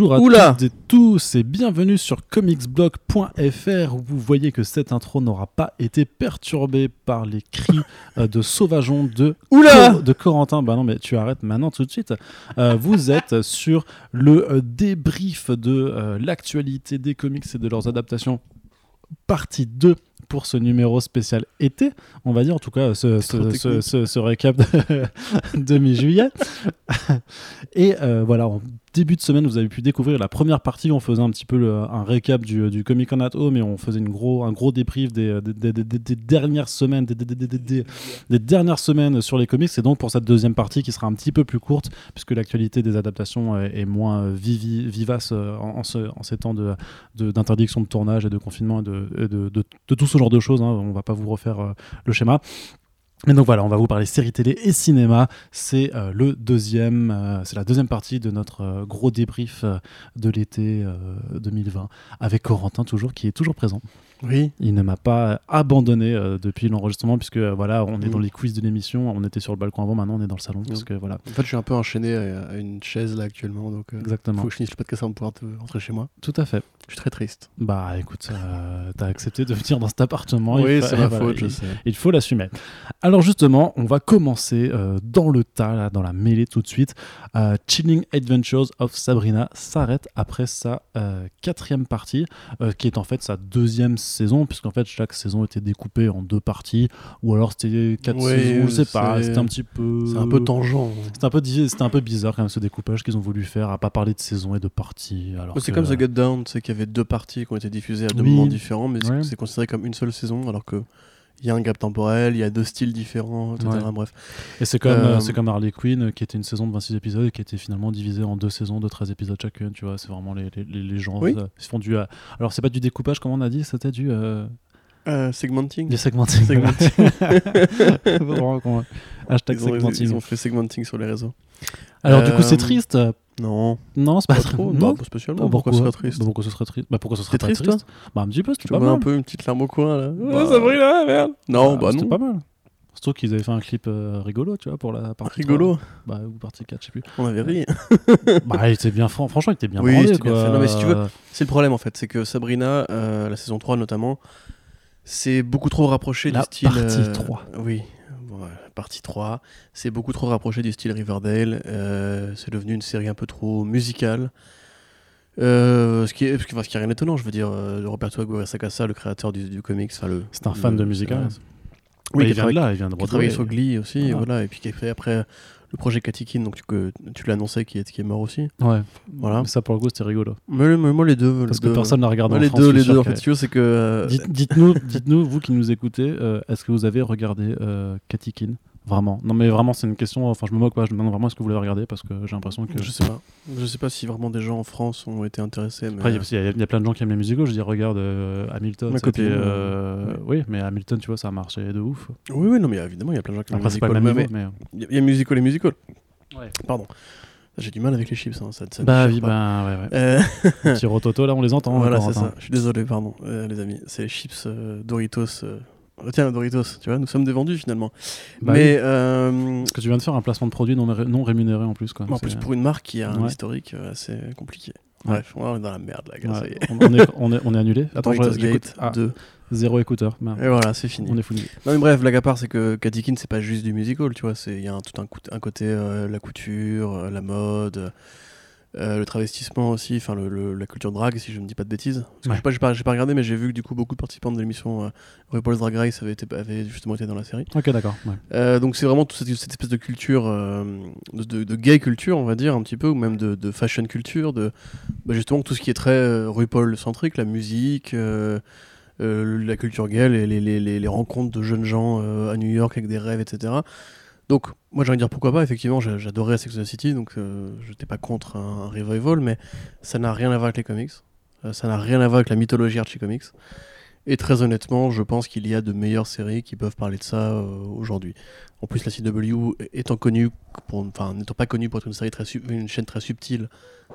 Bonjour à Oula toutes et tous et bienvenue sur comicsblog.fr où vous voyez que cette intro n'aura pas été perturbée par les cris euh, de sauvageon de, Oula de Corentin. Bah non mais tu arrêtes maintenant tout de suite. Euh, vous êtes sur le euh, débrief de euh, l'actualité des comics et de leurs adaptations partie 2 pour ce numéro spécial été, on va dire en tout cas ce, ce, récap de, de mi-juillet. Et euh, voilà, en début de semaine, vous avez pu découvrir la première partie. où On faisait un petit peu le- un récap du, du Comic Con at Home et on faisait une gros, un gros débrief des, des, des- des- des dernières semaines, des, dernières semaines sur les comics. Et donc pour cette deuxième partie qui sera un petit peu plus courte, puisque l'actualité des adaptations est, est moins vivi- vivace euh, en, en ce- en ces temps de, de- d'interdiction de, tournage et de confinement et de, et de, de- de tout ce genre de choses. hein. On va pas vous refaire euh, le schéma. Et donc voilà, on va vous parler séries télé et cinéma. C'est euh, le deuxième, euh, c'est la deuxième partie de notre gros débrief de l'été euh, 2020 avec Corentin toujours qui est toujours présent. Oui. Il ne m'a pas abandonné euh, depuis l'enregistrement puisque euh, voilà, on est Mm. dans les quiz de l'émission. On était sur le balcon avant, maintenant on est dans le salon parce Mm. que voilà, En fait, je suis un peu enchaîné à, une chaise là actuellement, donc euh, exactement, faut que je finisse le podcast avant de pouvoir te- rentrer chez moi. tout à fait. Je suis très triste. Bah écoute, euh, t'as accepté de venir dans cet appartement. oui, c'est ma voilà, faute, je il- sais. Il faut l'assumer. Alors justement, on va commencer dans le tas, là, dans la mêlée tout de suite. Chilling Adventures of Sabrina s'arrête après sa quatrième partie, qui est en fait sa deuxième saison, puisqu'en fait chaque saison était découpée en deux parties, ou alors c'était quatre Ouais, saisons, je sais pas, c'est- c'était un petit peu... C'est un peu tangent. C'était un peu, c'était un peu bizarre quand même ce découpage qu'ils ont voulu faire, à pas parler de saison et de parties. Alors C'est que- comme The Get Down, sais qu'il y avait deux parties qui ont été diffusées à deux Oui. moments différents, mais c'est- Ouais. c'est considéré comme une seule saison, alors que il y a un gap temporel, il y a deux styles différents, etc. Ouais. Bref. Et c'est comme, Euh, euh, c'est comme Harley Quinn, euh, qui était une saison de 26 épisodes et qui était finalement divisée en deux saisons de 13 épisodes chacune. Tu vois, c'est vraiment les, les, les- gens. Oui. se font du. alors, c'est pas du découpage, comme on a dit, c'était du. euh, Euh, segmenting. du segmenting. Segmenting. Hashtag Ils ont, segmenting. ils ont fait segmenting sur les réseaux. Alors, du coup, c'est Euh, triste. Non, Non, c'est pas, pas très- trop. Non, Non, pas spécialement. Bah, pourquoi, ce serait triste Bah, Pourquoi ce serait triste Bah, pourquoi ce serait triste, triste Bah, un petit peu, c'était Tu pas mal. un peu une petite larme au coin là. Bah, Oh, Sabrina, merde. Non, bah, C'était non. pas mal. Surtout qu'ils avaient fait un clip euh, rigolo, tu vois, pour la partie. Rigolo. 3. Bah, ou partie 4, je sais plus. On avait ri. bah, il était bien, fran- franchement, il était bien Oui, branlé, c'était bien quoi. fait. Non, mais si tu veux, C'est le problème en fait, c'est que Sabrina, euh, la saison 3 notamment, c'est beaucoup trop rapproché La du style. partie euh, 3. Oui, bon, ouais, la partie 3. C'est beaucoup trop rapproché du style Riverdale. euh, c'est devenu une série un peu trop musicale. Euh, ce qui est, enfin, ce qui est rien d'étonnant, je veux dire, euh, Roberto Aguirre Sacasa, le créateur du, du comics, enfin le. C'est un fan le- de musical. Oui, il vient de là, il vient de qui a Broadway. travaillé sur Glee aussi, Voilà. voilà. et puis qui a fait après le projet Katikin, donc tu, que, tu annoncé, qui est, qui est mort aussi. Ouais, Voilà. Mais ça pour le coup c'était rigolo. Mais, mais moi les deux. Parce les que deux- personne n'a regardé moi, en les France. deux, les deux. En fait, tu c'est que. euh, Dites- Dites-nous, dites-nous, vous qui nous écoutez, euh, est-ce que vous avez regardé euh, Katikin? Vraiment Non mais vraiment c'est une question, enfin je me moque pas, je me demande vraiment est-ce que vous l'avez regardé parce que j'ai l'impression que... Je sais pas. Je sais pas si vraiment des gens en France ont été intéressés. Mais... Après il y a- il y, il y a plein de gens qui aiment les musicals, je dis regarde euh, Hamilton, Ma copine, euh, ouais. oui mais Hamilton tu vois ça a marché de ouf. Oui, oui, non, mais évidemment, il y a plein de gens qui aiment Après le c'est pas le musical. même mais- niveau mais... mais Il y a musical et musical. Ouais. Pardon. J'ai du mal avec les chips, hein, ça, ça Bah oui, bah ouais, ouais. Euh, Petit rototo là on les entend. voilà, encore, c'est ça. hein. Je suis désolé, pardon, euh, les amis. C'est les chips euh, Doritos. Tiens, Doritos, tu vois, nous sommes des vendus finalement. Bah mais euh, Parce que tu viens de faire un placement de produit non, ré- non rémunéré en plus quoi. en C'est- plus, pour une marque qui a un historique euh, assez compliqué. Ouais. Bref, on est dans la merde là, gars, Ouais, est. on, est, on, est, on est annulé. Attends, je, Doritos j'écoute. Gate Ah, 2. zéro écouteur. Merde. Et voilà, c'est fini. On est foutu. Non mais bref, blague à part, c'est que Katikin c'est pas juste du musical, tu vois, il y a un, tout un, côté euh, la couture, euh, la mode, euh, le travestissement aussi, enfin le, le- la culture drag si je ne dis pas de bêtises. Parce que Ouais. pas, j'ai pas, j'ai pas regardé, mais j'ai vu que du coup beaucoup de participants de l'émission euh, RuPaul's Drag Race avaient, été, avaient justement été dans la série. Ok, d'accord. ouais. Euh, donc c'est vraiment toute cette, cette espèce de culture, de, de- de gay culture on va dire un petit peu, ou même de, de fashion culture, de bah, justement tout ce qui est très RuPaul centrique, la musique. la culture gay, les, les, les, les- les rencontres de jeunes gens à New York avec des rêves, etc. Donc, moi j'ai envie de dire pourquoi pas, effectivement, j'a- j'adorais Sex and the City, donc euh, je n'étais pas contre un, un revival, mais ça n'a rien à voir avec les comics, Euh, ça n'a rien à voir avec la mythologie Archie Comics. Et très honnêtement, je pense qu'il y a de meilleures séries qui peuvent parler de ça euh, aujourd'hui. En plus, la CW étant connue, enfin n'étant pas connue pour être une série très une chaîne très subtile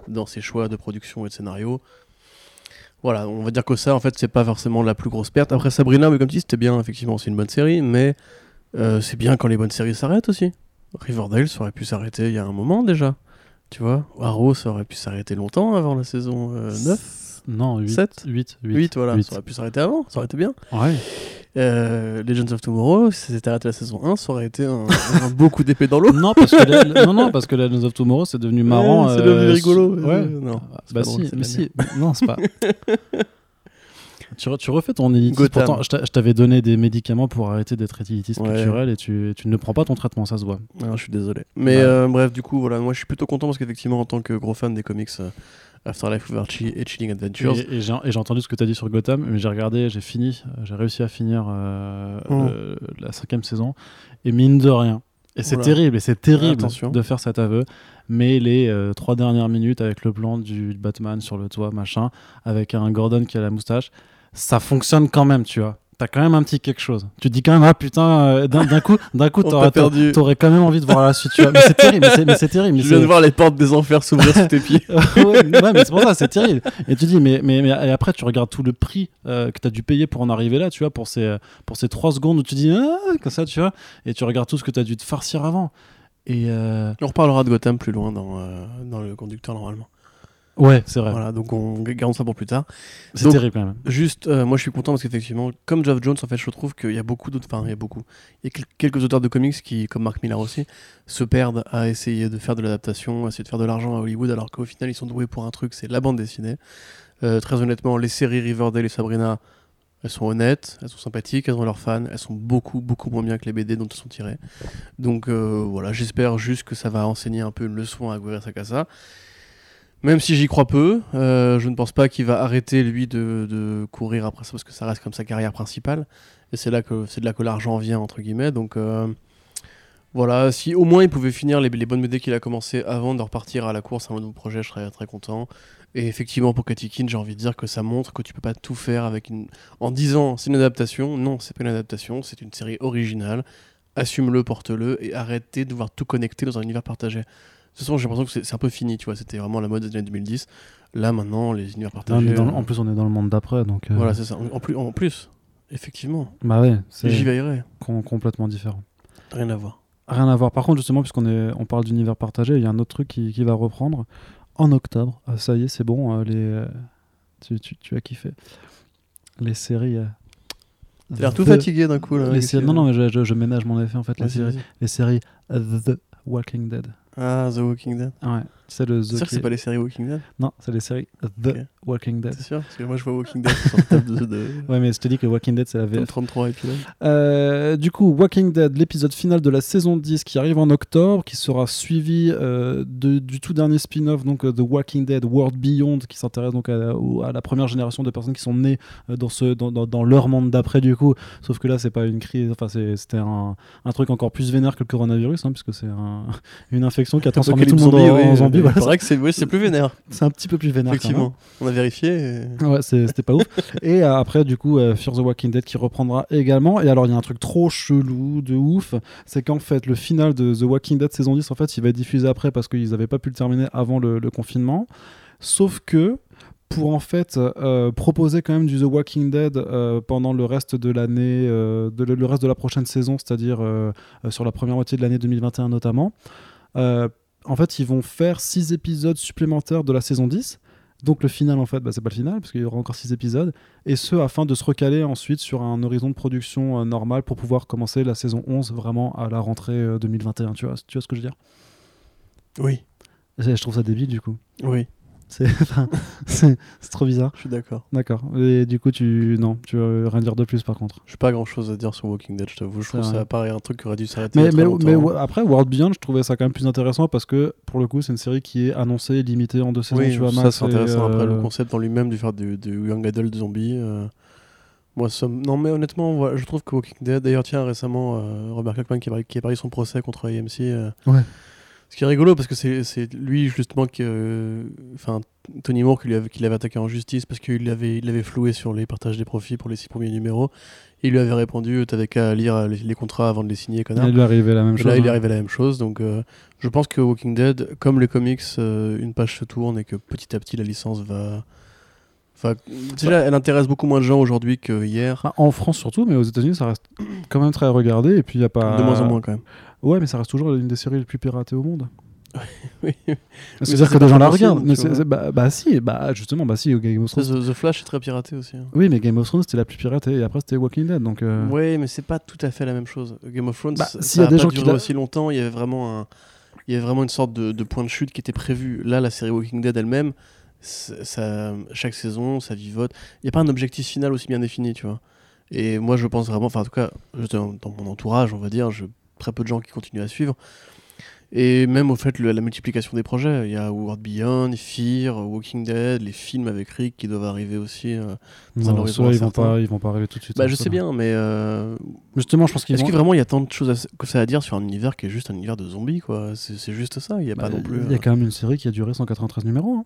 dans ses choix de production et de scénario, voilà, on va dire que ça, en fait, c'est pas forcément la plus grosse perte. Après Sabrina, mais comme tu dis, c'était bien, effectivement, c'est une bonne série, mais euh, c'est bien quand les bonnes séries s'arrêtent aussi. Riverdale, ça aurait pu s'arrêter il y a un moment déjà. Tu vois, Arrow, ça aurait pu s'arrêter longtemps avant la saison euh, 9 Non, 8. Sept 8, 8. 8, voilà, ça aurait pu s'arrêter avant, ça aurait été bien. Ouais. Euh, Legends of Tomorrow, si ça s'était arrêté la saison 1, ça aurait été un, un beau coup d'épée dans l'eau. non, parce que la- non, non, parce que Legends of Tomorrow, c'est devenu marrant. Ouais, c'est euh, devenu rigolo. Ouais. Euh, non, bah si, mais si. Non, c'est pas. tu, re- tu refais ton élitiste. Gotham. Pourtant, je t'a- je t'avais donné des médicaments pour arrêter d'être élitiste Ouais. culturel et tu, tu ne prends pas ton traitement, ça se voit. Non, je suis désolé. Mais Ouais. euh, bref, du coup, voilà, moi je suis plutôt content parce qu'effectivement, en tant que gros fan des comics euh, Afterlife with Archie et Chilling Adventures, Et, et j'ai entendu ce que tu as dit sur Gotham, mais j'ai regardé, j'ai fini, j'ai réussi à finir euh, Oh. le- la cinquième saison, et mine de rien. Et c'est terrible, et c'est terrible Attention. de faire cet aveu, mais les euh, trois dernières minutes avec le plan du Batman sur le toit, machin, avec un Gordon qui a la moustache, ça fonctionne quand même, tu vois. T'as quand même un petit quelque chose. Tu te dis quand même, ah putain, euh, d'un coup, d'un coup t'aurais quand même envie de voir la suite, tu vois. Mais c'est terrible, mais c'est- terrible. mais je viens de voir les portes des enfers s'ouvrir sous tes pieds. ouais, ouais, mais c'est pour ça, c'est terrible. Et tu dis, mais, mais, mais et après, tu regardes tout le prix euh, que tu as dû payer pour en arriver là, tu vois, pour ces, pour ces 3 secondes où tu dis, ah, comme ça, tu vois, et tu regardes tout ce que tu as dû te farcir avant. Et euh, On reparlera de Gotham plus loin dans, euh, dans le conducteur normalement. Ouais, c'est vrai, Voilà, donc on garde ça pour plus tard. c'est terrible quand même. Juste, euh, moi je suis content parce qu'effectivement, comme Geoff Jones, en fait, je trouve qu'il y a beaucoup d'autres, enfin, il y a beaucoup, il y a quel- quelques auteurs de comics qui, comme Mark Millar aussi, se perdent à essayer de faire de l'adaptation, à essayer de faire de l'argent à Hollywood, alors qu'au final, ils sont doués pour un truc, c'est la bande dessinée. Euh, très honnêtement, les séries Riverdale et Sabrina, elles sont honnêtes, elles sont sympathiques, elles ont leurs fans, elles sont beaucoup, beaucoup moins bien que les BD dont elles sont tirées. Donc euh, voilà, j'espère juste que ça va enseigner un peu une leçon à Guerrero Sakasa. Même si j'y crois peu, euh, je ne pense pas qu'il va arrêter lui de, courir après ça parce que ça reste comme sa carrière principale. Et c'est là que c'est de là que l'argent vient entre guillemets. Donc euh, voilà, si au moins il pouvait finir les, les bonnes BD qu'il a commencé avant de repartir à la course à un nouveau projet, je serais très content. Et effectivement pour Katikin, j'ai envie de dire que ça montre que tu peux pas tout faire avec une en disant c'est une adaptation. Non, c'est pas une adaptation, c'est une série originale. Assume-le, porte-le et arrêtez de devoir tout connecter dans un univers partagé? Toute façon, j'ai l'impression que c'est un peu fini, tu vois. C'était vraiment la mode des années 2010. Là, maintenant, les univers Là, on partagés. le- euh, en plus, on est dans le monde d'après, donc. euh, Voilà, c'est ça. En plus, en plus effectivement, Bah ouais, c'est j'y veillerai. com- complètement différent. Rien à voir. Rien à voir. Par contre, justement, puisqu'on est, on parle d'univers partagé, il y a un autre truc qui, qui va reprendre en octobre. Ah, ça y est, c'est bon. euh, les, euh, tu, tu, tu as kiffé. Les séries. euh, T'as l'air tout fatigué d'un coup là. Les séries- non, non, mais je, je- je ménage mon effet en fait. Les séries, les séries The Walking Dead. Ah, The Walking Dead. Ouais, c'est le The. Sûr qui- c'est pas les séries Walking Dead? Non, c'est les séries The. Walking Dead. C'est sûr? Parce que moi je vois Walking Dead sur table de, de... Ouais, mais je te dis que Walking Dead, c'est la VF. 33 épisodes. Euh, du coup, Walking Dead, l'épisode final de la saison 10 qui arrive en octobre, qui sera suivi euh, de- du tout dernier spin-off, donc euh, The Walking Dead World Beyond, qui s'intéresse donc à, la première génération de personnes qui sont nées euh, dans, ce, dans, dans- dans leur monde d'après, du coup. Sauf que là, c'est pas une crise, enfin, c'était un, un truc encore plus vénère que le coronavirus, hein, puisque c'est un- une infection qui a transformé tout le monde en, oui, en voilà, paraît que c'est oui, c'est plus vénère, c'est un petit peu plus vénère. effectivement. On a vérifié. et- Ouais, c'est- c'était pas ouf. Et euh, après, du coup, euh, Fear the Walking Dead qui reprendra également. Et alors, il y a un truc trop chelou, de ouf, c'est qu'en fait, le final de The Walking Dead saison 10, en fait, il va être diffusé après parce qu'ils avaient pas pu le terminer avant le, le confinement. Sauf que pour en fait euh, proposer quand même du The Walking Dead euh, pendant le reste de l'année, euh, de, le reste de la prochaine saison, c'est-à-dire sur la première moitié de l'année 2021 notamment. Euh, en fait, ils vont faire six épisodes supplémentaires de la saison 10. Donc le final, en fait, bah, c'est pas le final, parce qu'il y aura encore six épisodes. Et ce, afin de se recaler ensuite sur un horizon de production euh, normal pour pouvoir commencer la saison 11 vraiment à la rentrée euh, 2021. Tu vois, tu vois ce que je veux dire? Oui, je trouve ça débile, du coup. oui, C'est trop bizarre. je suis d'accord. D'accord. Et du coup, tu. Non, tu veux rien dire de plus par contre? J'ai pas grand chose à dire sur Walking Dead, je t'avoue. Je trouve vrai. ça paraît un truc qui aurait dû s'arrêter. Mais, mais, ouais, après, World Beyond, je trouvais ça quand même plus intéressant parce que pour le coup, c'est une série qui est annoncée, limitée en deux saisons. Oui, tu vois, ça c'est intéressant. et, Après, le euh, concept en lui-même de faire du, du young adult zombie. euh, Moi, ça non, mais honnêtement, voilà, je trouve que Walking Dead. D'ailleurs, tiens, récemment, euh, Robert Kirkman qui a, qui a son procès contre AMC. euh, Ouais. Ce qui est rigolo parce que c'est lui justement qui, euh, enfin Tony Moore qui l'avait attaqué en justice parce qu'il l'avait il floué sur les partages des profits pour les six premiers numéros. Et il lui avait répondu t'avais qu'à lire les, les contrats avant de les signer connard. Il lui arrivé la même Et chose. Là, il hein. arrivé la même chose. Donc, euh, je pense que Walking Dead, comme les comics, euh, une page se tourne et que petit à petit la licence va. Enfin, déjà, elle intéresse beaucoup moins de gens aujourd'hui que hier. Bah, en France surtout, mais aux États-Unis, ça reste quand même très regardé. Et puis, il y a pas. De moins en moins, quand même. Ouais, mais ça reste toujours l'une des séries les plus piratées au monde. Oui. C'est-à-dire que des gens la regardent. Mais bah, bah si, bah justement, bah si, Game of Thrones. The, The Flash est très piraté aussi. hein. Oui, mais Game of Thrones c'était la plus piratée et après c'était Walking Dead. Donc, euh, Ouais, mais c'est pas tout à fait la même chose. Game of Thrones, Bah, ça s'il y a a des pas gens qui duré l'a- aussi longtemps. Il y avait vraiment un, il y avait vraiment une sorte de, de point de chute qui était prévu. Là, la série Walking Dead elle-même, ça, chaque saison, ça vivote. Il n'y a pas un objectif final aussi bien défini, tu vois. Et moi, je pense vraiment, enfin, en tout cas, dans, dans mon entourage, on va dire, je, très peu de gens qui continuent à suivre. Et même au fait, le- la multiplication des projets. Il y a World Beyond, Fear, Walking Dead, les films avec Rick qui doivent arriver aussi. euh. Dans un non, horizon ceux-là, ils vont pas, ils vont pas arriver tout de suite. Bah, hein, je sais bien, mais euh, Justement, je pense qu'ils est-ce vont. que vraiment il y a tant de choses à- que ça à dire sur un univers qui est juste un univers de zombies quoi? C'est juste ça, il n'y a Bah, pas non plus. Il y a euh, quand même une série qui a duré 193 numéros. hein.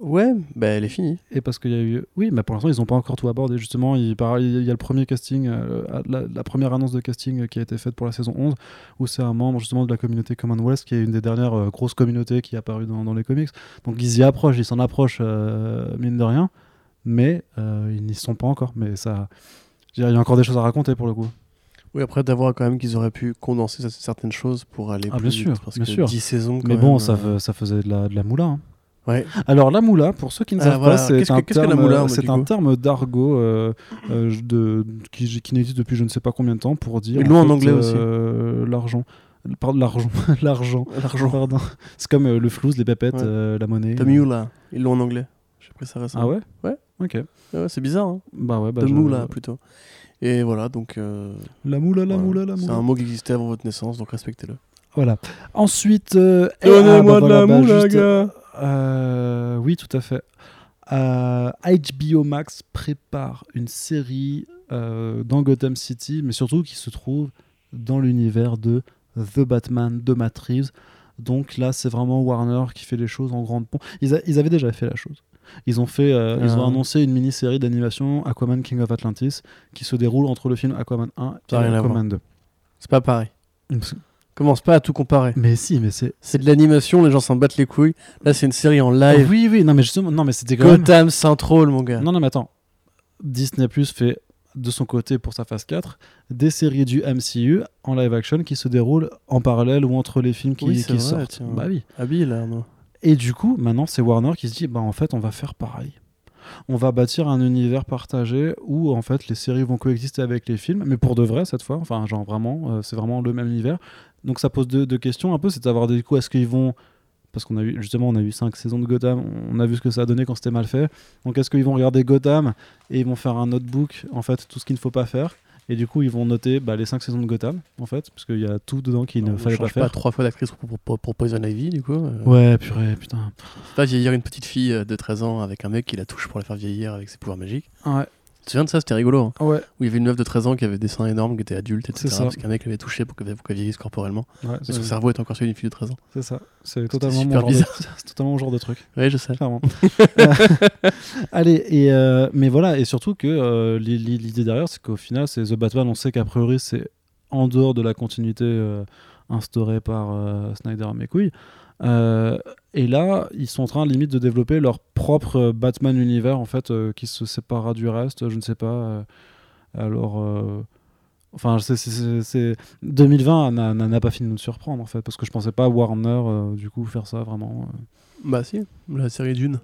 Ouais, bah elle est finie. Et parce qu'il y a eu. Oui, mais pour l'instant, ils n'ont pas encore tout abordé. Justement, il, par- il y a le premier casting, euh, la, la première annonce de casting qui a été faite pour la saison 11, où c'est un membre justement de la communauté Commonwealth, qui est une des dernières euh, grosses communautés qui est apparue dans, dans les comics. Donc ils y approchent, ils s'en approchent, euh, mine de rien, mais euh, ils n'y sont pas encore. Mais ça. Il y a encore des choses à raconter pour le coup. Oui, après d'avoir quand même qu'ils auraient pu condenser certaines choses pour aller Ah, plus bien vite, sûr, parce bien que sûr. 10 saisons quand mais bon, même, ça, euh, faisait de la, de la moula. hein. Ouais. Alors la moula, pour ceux qui ne Ah, savent voilà. pas, c'est un moula, c'est du un terme d'argot euh, euh, de, qui, qui n'existe depuis je ne sais pas combien de temps pour dire l'ont en fait, anglais aussi. euh, l'argent. Pardon, l'argent, l'argent. L'argent. Pardon. C'est comme euh, le flouze, les pépettes, Ouais. la monnaie. The Mula, ils l'ont en anglais. J'ai pris ça récemment. Ah ouais? Ouais. Ok. Ouais, c'est bizarre, hein Bah ouais. Bah The je- plutôt. Et voilà, donc. La moula, la voilà. moula, la C'est moula. un mot qui existait avant votre naissance, donc respectez-le. Voilà. Ensuite. euh, Donnez-moi ah, bah de la voilà, bah, juste, gars. Euh, oui, tout à fait. Euh, HBO Max prépare une série euh, dans Gotham City, mais surtout qui se trouve dans l'univers de The Batman de Matt Reeves. Donc là, c'est vraiment Warner qui fait les choses en grande pompe. Ils, a- ils avaient déjà fait la chose. Ils ont, fait, euh, ils ont Ah. annoncé une mini-série d'animation Aquaman King of Atlantis qui se déroule entre le film Aquaman 1 et Aquaman 2. C'est pas pareil. Commence pas à tout comparer. Mais si, mais c'est. C'est de l'animation, les gens s'en battent les couilles. Là, c'est une série en live. Oui, oui, non, mais justement, non, mais c'était quand même. Gotham Central, mon gars. Non, non, mais attends. Disney Plus fait de son côté pour sa phase 4 des séries du MCU en live action qui se déroulent en parallèle ou entre les films qui, Oui, c'est qui vrai, sortent. tiens. Bah oui. Habile, Arnaud. Et du coup, maintenant, c'est Warner qui se dit bah en fait, on va faire pareil. On va bâtir un univers partagé où en fait les séries vont coexister avec les films, mais pour de vrai cette fois. Enfin, genre vraiment, euh, c'est vraiment le même univers. Donc ça pose deux, questions un peu, c'est de savoir du coup est-ce qu'ils vont parce qu'on a eu justement on a eu cinq saisons de Gotham, on a vu ce que ça a donné quand c'était mal fait. Donc est-ce qu'ils vont regarder Gotham et ils vont faire un notebook en fait tout ce qu'il ne faut pas faire? Et du coup ils vont noter bah, les cinq saisons de Gotham en fait parce qu'il y a tout dedans qu'il ne fallait pas faire. pas trois fois d'actrice pour, pour, pour Poison Ivy, du coup. euh. Ouais, purée, putain. Pas vieillir une petite fille euh, de 13 ans avec un mec qui la touche pour la faire vieillir avec ses pouvoirs magiques. Ouais, Tu te souviens de ça C'était rigolo. hein. ouais, Où il y avait une meuf de 13 ans qui avait des seins énormes, qui était adulte, etc. Parce qu'un mec l'avait touché pour qu'elle vieillisse corporellement. ouais. Mais son cerveau est encore celui d'une fille de 13 ans. C'est ça. C'est totalement, mon genre de... totalement mon genre de truc. Oui, je sais. Clairement. Allez, et euh, mais voilà, et surtout que euh, l'i- l'i- l'idée derrière, c'est qu'au final, c'est The Batman. On sait qu'a priori, c'est en dehors de la continuité euh, instaurée par Snyder à mes couilles. Euh, et là, ils sont en train limite de développer leur propre euh, Batman univers en fait, euh, qui se séparera du reste. Je ne sais pas. alors. Enfin, c'est- c'est- c'est c'est- 2020 n'a- pas fini de nous surprendre en fait, parce que je pensais pas Warner du coup faire ça vraiment. Bah si, la série Dune.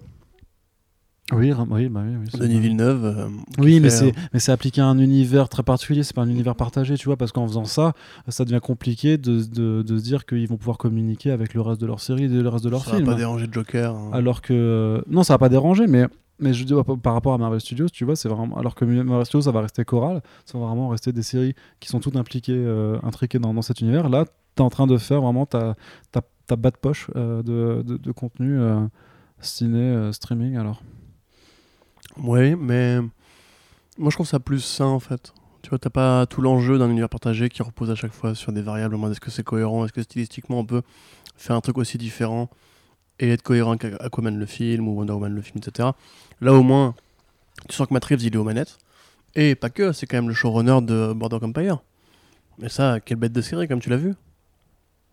Oui, ra- oui, bah oui. oui, c'est Denis. Villeneuve. euh, Oui, mais c'est euh, mais c'est appliqué à un univers très particulier, c'est pas un univers partagé, tu vois, parce qu'en faisant ça, ça devient compliqué de, de, de se dire qu'ils vont pouvoir communiquer avec le reste de leur série et le reste de leurs ça va films. pas déranger Joker. hein. Alors que non, ça va pas déranger, mais mais je dis par par rapport à Marvel Studios, tu vois, c'est vraiment alors que Marvel Studios ça va rester choral, ça va vraiment rester des séries qui sont toutes impliquées, euh, intriquées dans, dans cet univers. Là, t'es en train de faire vraiment ta ta, ta bas de poche euh, de, de, de contenu euh, ciné euh, streaming alors. Oui, mais moi je trouve ça plus sain en fait. Tu vois, t'as pas tout l'enjeu d'un univers partagé qui repose à chaque fois sur des variables. Est-ce que c'est cohérent Est-ce que stylistiquement on peut faire un truc aussi différent et être cohérent qu'Aquaman le film ou Wonder Woman le film, etc. Là au moins, tu sens que Matt Reeves il est aux manettes. Et pas que, c'est quand même le showrunner de Border Empire. Mais ça, quelle bête de série, comme tu l'as vu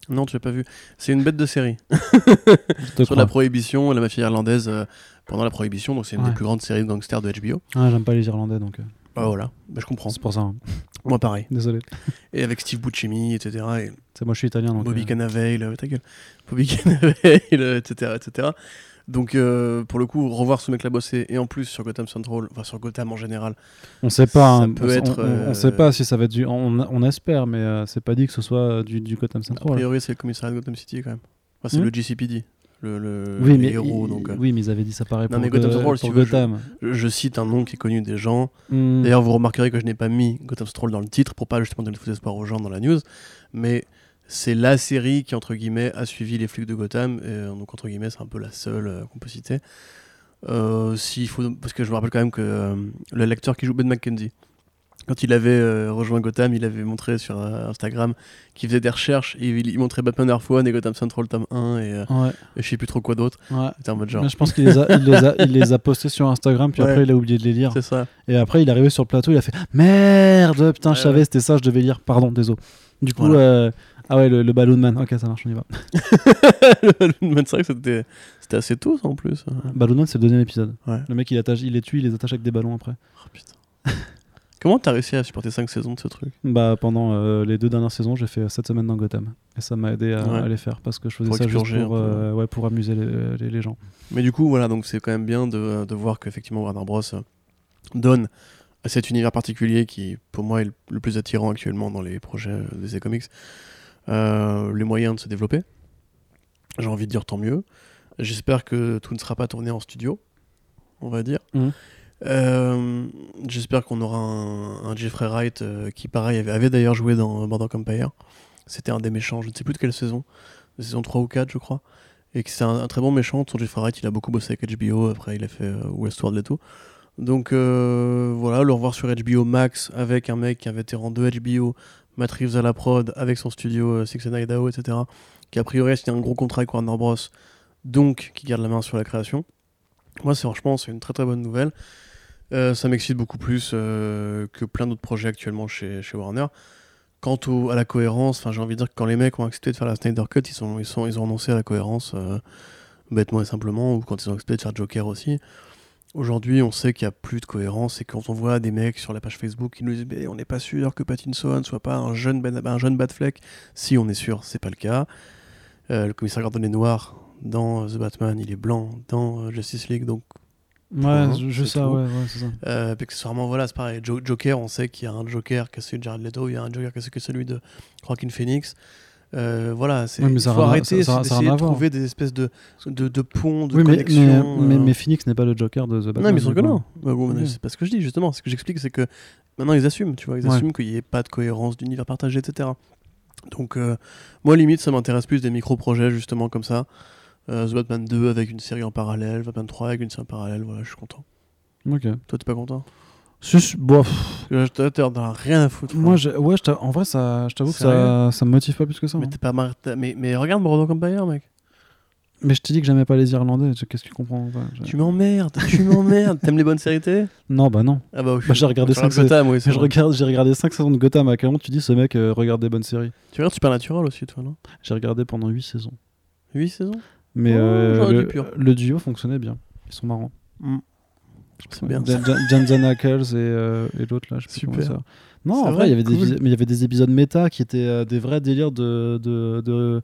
Non, tu l'as pas vu. C'est une bête de série. Sur la crois. prohibition, la mafia irlandaise euh, pendant la prohibition, donc c'est une Ouais. des plus grandes séries de gangsters de HBO. Ah, j'aime pas les Irlandais donc. Ah voilà, bah, je comprends. C'est pour ça. hein. Moi, pareil. Désolé. Et avec Steve Buscemi, etc. Et C'est moi, je suis italien. Donc, Bobby euh, Cannavale, euh, ta gueule. Bobby Cannavale, euh, etc., etc. Donc, euh, pour le coup, revoir ce mec-là bosser, et en plus sur Gotham Central, enfin sur Gotham en général, on sait pas. ça hein, peut on, être, on- on euh, sait pas si ça va être du. On, on espère, mais c'est pas dit que ce soit du, du Gotham a Central. priori, c'est le commissariat de Gotham City quand même. Enfin, c'est Hmm. le GCPD, le, le oui, mais héros. donc, euh, oui, mais ils avaient dit ça pareil Non, pour, mais Gotham Go- Central, si Gotham. je, je cite un nom qui est connu des gens. Hmm. D'ailleurs, vous remarquerez que je n'ai pas mis Gotham Central dans le titre pour pas justement donner de faux espoir aux gens dans la news, mais c'est la série qui, entre guillemets, a suivi les flics de Gotham, et, euh, donc entre guillemets, c'est un peu la seule euh, qu'on peut citer. Euh, faut, parce que je me rappelle quand même que euh, le lecteur qui joue Ben McKenzie, quand il avait euh, rejoint Gotham, il avait montré sur euh, Instagram qu'il faisait des recherches et il, il montrait Batman Earth One et Gotham Central tome 1 et, euh, Ouais, et je sais plus trop quoi d'autre. ouais. C'était en mode genre. Mais je pense qu'il les, a- il les, a- il les a postés sur Instagram, puis Ouais. après il a oublié de les lire. C'est ça. Et après il est arrivé sur le plateau, il a fait Merde, putain, je savais, c'était ça, je devais lire. Pardon, désolé. Du coup, Voilà. euh, ah ouais, le, le Balloon Man, ok, ça marche, on y va. c'est vrai que c'était c'était assez tôt ça en plus. Balloon Man, c'est le deuxième épisode. Le mec il, attache, il les tue, il les attache avec des ballons après. Oh, putain. Comment t'as réussi à supporter 5 saisons de ce truc? Bah, pendant euh, les deux dernières saisons, j'ai fait 7 semaines dans Gotham. Et ça m'a aidé à, Ouais. à les faire parce que je faisais Pour ça juste pour, euh, ouais, pour amuser les, les- les gens. Mais du coup, voilà, donc c'est quand même bien de, de voir qu'effectivement Warner Bros. euh, donne à cet univers particulier qui, pour moi, est le, plus attirant actuellement dans les projets euh, DC Comics, euh, les moyens de se développer. J'ai envie de dire tant mieux. J'espère que tout ne sera pas tourné en studio, on va dire. Mhm. Euh, J'espère qu'on aura un, Jeffrey Wright euh, qui, pareil, avait, d'ailleurs joué dans Border Empire. C'était un des méchants, je ne sais plus de quelle saison, saison 3 ou 4, je crois. Et que c'est un, très bon méchant. Son Jeffrey Wright, il a beaucoup bossé avec HBO, après il a fait euh, Westworld et tout. Donc euh, voilà, le revoir sur HBO Max avec un mec, un vétéran de HBO, Matt Reeves à la prod, avec son studio euh, Six and Idaho, etc. Qui a priori a signé un gros contrat avec Warner Bros. Donc qui garde la main sur la création. Moi, c'est franchement, c'est une très très bonne nouvelle. Euh, ça m'excite beaucoup plus euh, que plein d'autres projets actuellement chez, Warner. Quant au- à la cohérence, j'ai envie de dire que quand les mecs ont accepté de faire la Snyder Cut, ils, sont, ils, sont, ils ont renoncé à la cohérence euh, bêtement et simplement, ou quand ils ont accepté de faire Joker aussi. Aujourd'hui, on sait qu'il n'y a plus de cohérence et quand on voit des mecs sur la page Facebook qui nous disent on n'est pas sûr que Pattinson soit pas un jeune, ben, un jeune Batfleck. Si, on est sûr, c'est pas le cas. Le commissaire Gordon est noir dans The Batman, il est blanc dans Justice League, donc Ouais, je, sais, ouais, ouais, c'est ça. euh, accessoirement, voilà, c'est pareil. Jo- Joker, on sait qu'il y a un Joker qui est celui de Jared Leto, il y a un Joker qui est celui de Joaquin Phoenix. Euh, voilà, c'est ça faut arrêter d'essayer de trouver des espèces de, de, de ponts, de Oui, mais, connexions. mais, euh. mais Phoenix n'est pas le Joker de The Batman. non, mais sûr que non. Bah, bon. C'est pas ce que je dis, justement. Ce que j'explique, c'est que maintenant ils assument, tu vois, ils Ouais. assument qu'il n'y ait pas de cohérence d'univers partagé, etc. Donc, euh, moi, limite, ça m'intéresse plus des micro-projets, justement, comme ça. Euh, The Batman 2 avec une série en parallèle, Batman 3 avec une série en parallèle, voilà, je suis content. Ok. Toi, t'es pas content? Que là, T'as rien à foutre. moi, je- ouais, je en vrai, ça, je t'avoue que ça, ça me motive pas plus que ça. Mais hein. t'es pas mar- mais, mais regarde Bordeaux Empire, mec. Mais je t'ai dit que j'aimais pas les Irlandais. Qu'est-ce que tu comprends pas Tu m'emmerdes, tu m'emmerdes. T'aimes les bonnes séries télé? Non, bah non. Ah bah, Bah, j'ai regardé Je regarde cinq Gotham, oui, Je regarde, j'ai regardé 5 saisons de Gotham. À quel moment tu dis ce mec euh, regarde des bonnes séries? Tu regardes Supernatural aussi, toi, non? J'ai regardé pendant 8 saisons. 8 saisons? Mais Oh, euh, le, dit pur. le duo fonctionnait bien. Ils sont marrants. C'est bien. Ackles et, euh, et l'autre là, je sais Super. ça. Non, en vrai, il y avait des cool. vis- mais il y avait des épisodes méta qui étaient euh, des vrais délires de de, de,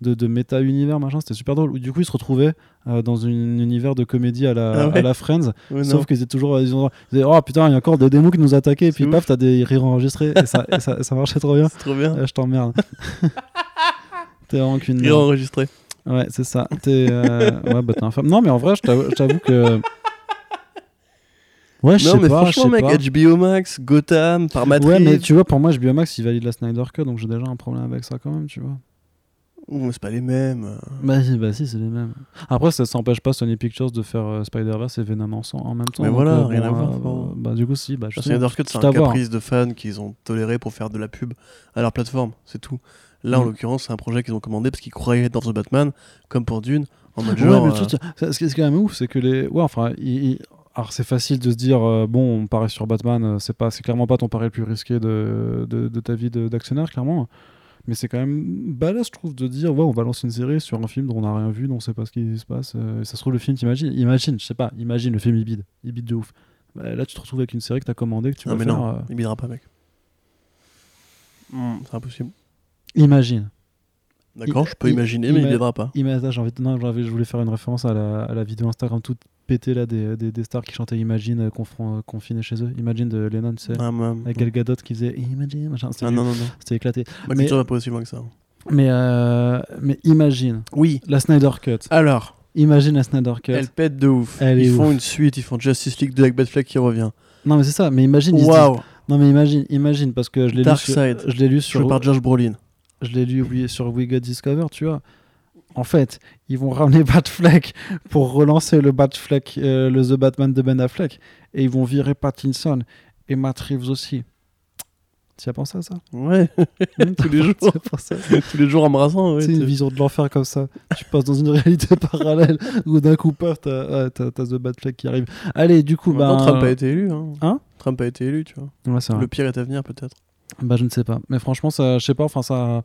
de, de méta univers machin. C'était super drôle. Du coup, ils se retrouvaient euh, dans un univers de comédie à la, Ah ouais à la Friends. Ouais. Sauf qu'ils étaient toujours, ils, disaient, oh putain, il y a encore des démons qui nous attaquaient. Et puis C'est paf, t'as des rires enregistrés. et, ça, et ça, ça marchait trop bien. C'est trop bien. Euh, je t'emmerde. T'es vraiment qu'une Rire enregistré. Ouais, c'est ça. T'es, euh, ouais, bah t'es infâme. Non, mais en vrai, je t'avoue, je que. Ouais, je Non, sais mais pas. je franchement, sais mec, pas. HBO Max, Gotham, par Matrix. Ouais, mais tu vois, pour moi, HBO Max, il valide la Snyder Cut, donc j'ai déjà un problème avec ça quand même, tu vois. Ouh, c'est pas les mêmes. Bah si, bah, si c'est les mêmes. Après, ça s'empêche pas Sony Pictures de faire euh, Spider-Verse et Venom en même temps. Mais donc, voilà, euh, rien à voir, bah du coup, si. Bah, justement, Snyder Cut, c'est un voir. caprice de fans qu'ils ont toléré pour faire de la pub à leur plateforme, c'est tout. Là, en Mm. l'occurrence, c'est un projet qu'ils ont commandé parce qu'ils croyaient dans The Batman, comme pour Dune, en mode Ouais, genre. mais le euh, truc, ce qui est quand même ouf, c'est que les. Ouais, enfin, il- il- alors c'est facile de se dire, euh, bon, on parie sur Batman, euh, c'est pas, c'est clairement pas ton pari le plus risqué de, de, de ta vie de- d'actionnaire, clairement. Mais c'est quand même balèze, je trouve, de dire, ouais, on va lancer une série sur un film dont on n'a rien vu, dont on sait pas ce qui se passe. euh, et ça se trouve, le film, t'imagines, imagine, je sais pas, imagine le film, il bide, il bide de ouf. Bah, là, tu te retrouves avec une série que t'as commandée, que tu non, vas mais faire. non, euh, il bidera pas, mec. Hmm, c'est impossible. Imagine. D'accord, je peux imaginer, mais il ima- viendra pas. Imagine, j'ai envie de- non, je voulais faire une référence à la, à la vidéo Instagram toute pétée là des, des, des stars qui chantaient Imagine euh, confron- euh, confinés chez eux. Imagine de Lennon, tu sais. Ah, Avec Gal Gadot qui faisait Imagine, machin. C'était Ah, non, non, non. c'était éclaté. Ma Mais- culture va pas aussi loin que ça. Mais, euh, mais imagine Oui. la Snyder Cut. Alors, Imagine la Snyder Cut. elle pète de ouf. Elle ils font ouf. une suite, ils font Justice League de avec Batfleck qui revient. Non, mais c'est ça. Mais imagine. Waouh. Non, mais imagine, imagine parce que je l'ai lu. sur- Darkseid. Je l'ai lu sur. par Josh Brolin. Je l'ai lu sur We Got Discover, tu vois. En fait, ils vont ramener Batfleck pour relancer le Batfleck, euh, le The Batman de Ben Affleck, et ils vont virer Pattinson et Matt Reeves aussi. Tu as pensé à ça? Ouais, Tous les jours. tous les jours embrassant. Ouais, C'est une vision de l'enfer comme ça. Tu passes dans une réalité parallèle où d'un coup, paf, t'as ouais, t'as- t'as The Batfleck qui arrive. Allez, du coup, bah. Trump a été élu. Hein. Hein? Trump a été élu, tu vois. Ouais, c'est vrai. Le pire est à venir, peut-être. Bah je ne sais pas. Mais franchement, ça, je sais pas. Enfin ça.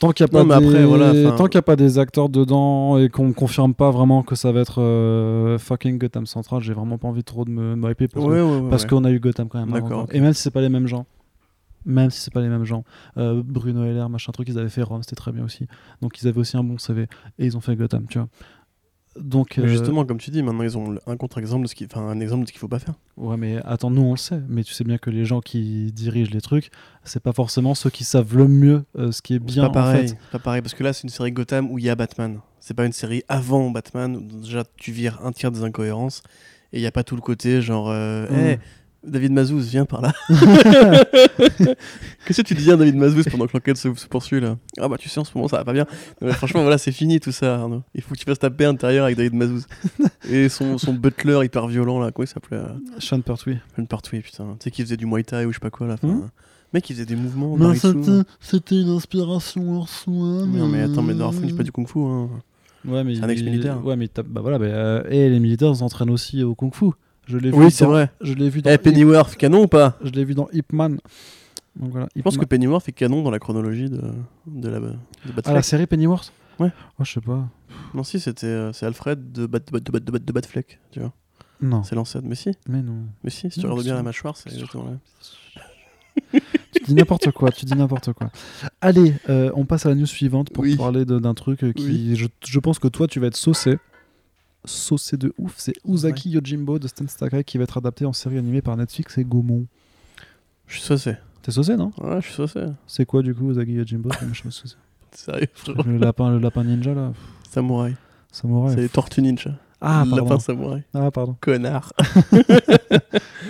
Tant qu'il n'y a des... voilà, y a pas des acteurs dedans et qu'on me confirme pas vraiment que ça va être euh, fucking Gotham Central, j'ai vraiment pas envie trop de me, me hyper parce, que- Ouais, ouais, ouais. parce ouais. qu'on a eu Gotham quand même. Avant. ok. Et même si c'est pas les mêmes gens. Même si c'est pas les mêmes gens. Euh, Bruno Heller, machin truc, ils avaient fait Rome, c'était très bien aussi. Donc ils avaient aussi un bon CV et ils ont fait Gotham, tu vois. Donc Mais euh, justement, comme tu dis, maintenant ils ont un contre-exemple de ce qui, enfin un exemple de ce qu'il faut pas faire. Ouais, mais attends, nous on le sait, mais tu sais bien que les gens qui dirigent les trucs, c'est pas forcément ceux qui savent le mieux euh, ce qui est bien pas pareil, en fait. c'est pas pareil parce que là c'est une série Gotham où il y a Batman. C'est pas une série avant Batman où déjà tu vires un tiers des incohérences et il y a pas tout le côté genre euh. Hey, David Mazouz viens par là. Qu'est-ce que tu dis à David Mazouz pendant que l'enquête se, se poursuit là? Ah bah tu sais en ce moment ça va pas bien. Mais franchement voilà c'est fini tout ça Arnaud. Il faut que tu fasses ta paix intérieure avec David Mazouz et son, son butler hyper violent là comment il s'appelait euh, Sean Pertwee. Sean Pertwee putain. Tu sais qui faisait du Muay Thai ou je sais pas quoi là. enfin, Mm. Mec il faisait des mouvements. Non, Naritsu. c'était, une inspiration hors soi. Non mais attends mais Darfur c'est pas du kung-fu hein. Ouais, mais C'est un il- ex-militaire. Ouais, mais bah voilà, bah, euh, et les militaires s'entraînent aussi au kung-fu. Je l'ai vu. Oui c'est dans- vrai. Je l'ai vu dans. Eh Ip- Pennyworth canon ou pas Je l'ai vu dans Ip Man. Donc voilà. Je pense que Pennyworth est canon dans la chronologie de, de la de Ah, la série Pennyworth. Ouais. Oh, je sais pas. Non si c'était euh, c'est Alfred de Bat de Bat de Bat de Bat de Batfleck, tu vois. Non. C'est l'ancêtre. Mais si, Mais non. mais si, si tu Non, regardes bien la mâchoire, c'est exactement là. tu dis n'importe quoi, tu dis n'importe quoi. Allez, euh, on passe à la news suivante pour Oui. parler d'un truc euh, qui, je, je pense que toi, tu vas être saucé. Saucé de ouf. C'est Uzaki Yojimbo de Stan Sakai qui va être adapté en série animée par Netflix et Gaumont. Je suis saucé. T'es saucé, non? Ouais, je suis saucé. C'est quoi du coup Uzaki Yojimbo? Sérieux, frérot. le, lapin, le lapin ninja là? Samouraï. Samouraï. C'est les tortues ninja. Ah, pardon. samouraï. Ah, pardon. Connard.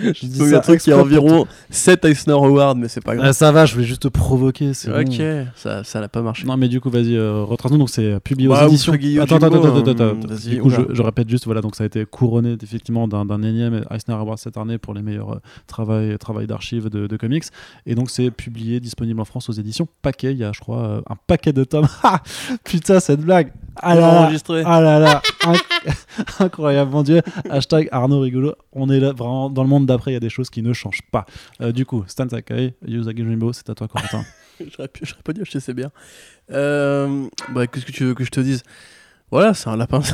Je dis Donc, ça un truc qui a environ 7 Eisner Awards, mais c'est pas grave. Ah, ça va, je voulais juste te provoquer. ok, bon. ça, ça n'a pas marché. Non, mais du coup, vas-y, euh, retrace-nous. Donc, c'est publié Bah, aux éditions. Usagi Attends, attends, attends, attends, attends, Du coup, je, répète juste, voilà, donc ça a été couronné effectivement d'un énième Eisner Award cette année pour les meilleurs euh, travail, travail d'archives de, de comics. Et donc, c'est publié, disponible en France aux éditions Paquet. Il y a, je crois, euh, un paquet de tomes. Ah Putain, cette blague Ah là là enregistré. Ah là là Inc- Incroyable, mon dieu Hashtag Arnaud rigolo. On est là, vraiment, dans le monde d'après, il y a des choses qui ne changent pas. Euh, du coup, Stan Sakai, Yuzaki Jimbo, c'est à toi, Corentin. J'aurais pu- j'aurais pas dû acheter, c'est bien. Euh, bah, qu'est-ce que tu veux que je te dise? Voilà, c'est un lapin.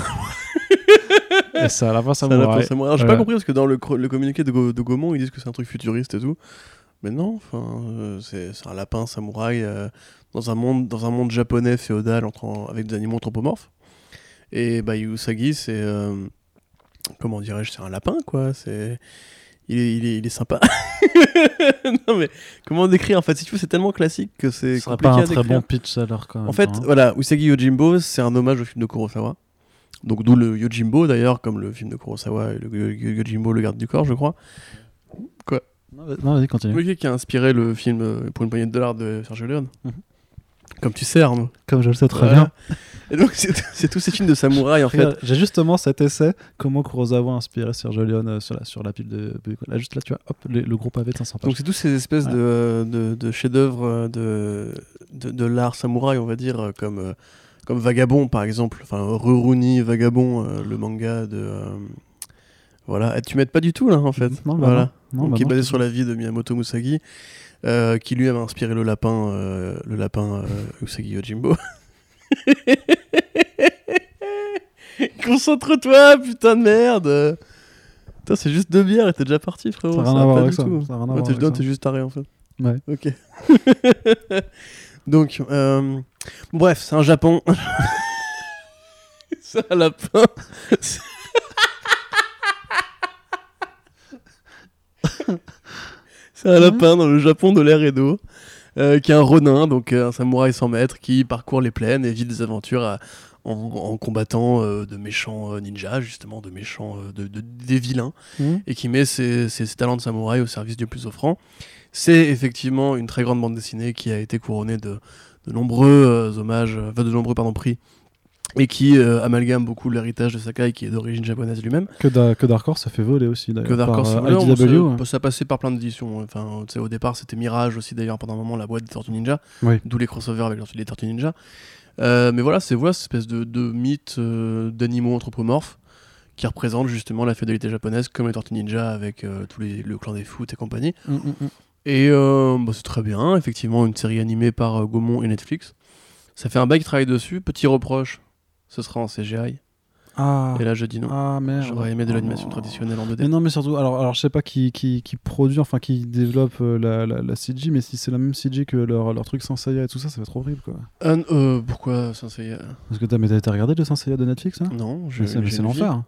C'est Et ça, à la fin, ça un lapin samouraï. Alors, j'ai pas compris parce que dans le, communiqué de, Go- de Gaumont, ils disent que c'est un truc futuriste et tout. Mais non, enfin, euh, c'est un lapin samouraï euh, dans, un monde, dans un monde japonais féodal entre, avec des animaux anthropomorphes. Et bah, Usagi, c'est. euh, comment dirais-je C'est un lapin, quoi. C'est. Il est, il, est, il est sympa. non, mais comment décrire En fait, si tu veux, c'est tellement classique que c'est compliqué pas un à très bon pitch alors quand même. En fait, hein. voilà, Usagi Yojimbo, c'est un hommage au film de Kurosawa. Donc d'où le Yojimbo d'ailleurs, comme le film de Kurosawa et le Yo- Yo- Yojimbo, le garde du corps, je crois. Non, vas- non, vas-y, continue. Mec qui a inspiré le film euh, pour une poignée de dollars de Sergio Leone. Mhm. Comme tu sais, Arnaud. Comme je le sais très Voilà. bien. Et donc c'est tous ces films de samouraï en fait. J'ai justement cet essai, comment Kurosawa a inspiré Sergio Leone euh, sur la, sur la pile de. Là, juste là, tu vois, hop, le, le gros pavé de 500 pages. Donc c'est tous ces espèces Ouais. de, de, de chefs-d'œuvre euh, de, de, de l'art samouraï, on va dire, comme, comme Vagabond par exemple. Enfin, Rurouni Vagabond, le manga de. euh, voilà, Et tu m'aides pas du tout là en fait. Non, bah voilà. Non. Non, Donc, bah qui est basé sur la vie de Miyamoto Musagi, euh, qui lui a inspiré le lapin, euh, le lapin euh, Usagi Yojimbo. Concentre-toi, putain de merde. Putain, c'est juste deux bières et t'es déjà parti, frérot. Ça n'a rien à voir pas avec Ouais, t'es ça. t'es juste taré en fait. Ouais. Ok. Donc, euh, bref, c'est un Japon. c'est un lapin. c'est un lapin dans le Japon de l'air et d'eau. euh, qui est un ronin, donc euh, un samouraï sans maître, qui parcourt les plaines et vit des aventures à- en, en combattant euh, de méchants euh, ninjas, justement, de méchants, de, de- des vilains Mhm. et qui met ses, ses- ses talents de samouraï au service du plus offrant. C'est effectivement une très grande bande dessinée qui a été couronnée de, de nombreux hommages, enfin, de nombreux pardon, prix, et qui euh, amalgame beaucoup l'héritage de Sakai, qui est d'origine japonaise lui-même. Que, Da- que Dark Horse, ça fait voler aussi d'ailleurs. Que Dark par, Horse, euh, ouais, IDW. ça, ça passait par plein d'éditions. Enfin, tu sais, au départ, c'était Mirage aussi, d'ailleurs, pendant un moment, la boîte des Tortues Ninja, Oui. d'où les crossovers avec des Tortues Ninja. Euh, mais voilà, c'est voilà, cette espèce de, de mythe euh, d'animaux anthropomorphes qui représente justement la féodalité japonaise, comme les Tortues Ninja avec tous les, le clan des foot et compagnie. Mm, mm, mm. Et bah, c'est très bien, effectivement, une série animée par Gaumont et Netflix. Ça fait un bail qui travaille dessus. Petit reproche, ce sera en CGI. Ah, Et là, je dis non. ah merde. J'aurais aimé de l'animation Oh. traditionnelle en 2D. Mais non, mais surtout, alors, alors je sais pas qui, qui, qui produit, enfin qui développe euh, la, la, la CG, mais si c'est la même CG que leur, leur truc sans Seiya et tout ça, ça va être horrible quoi. Ah, euh, pourquoi est Parce que t'as regardé le Saint Seiya de Netflix hein? Non, je Mais c'est l'enfer.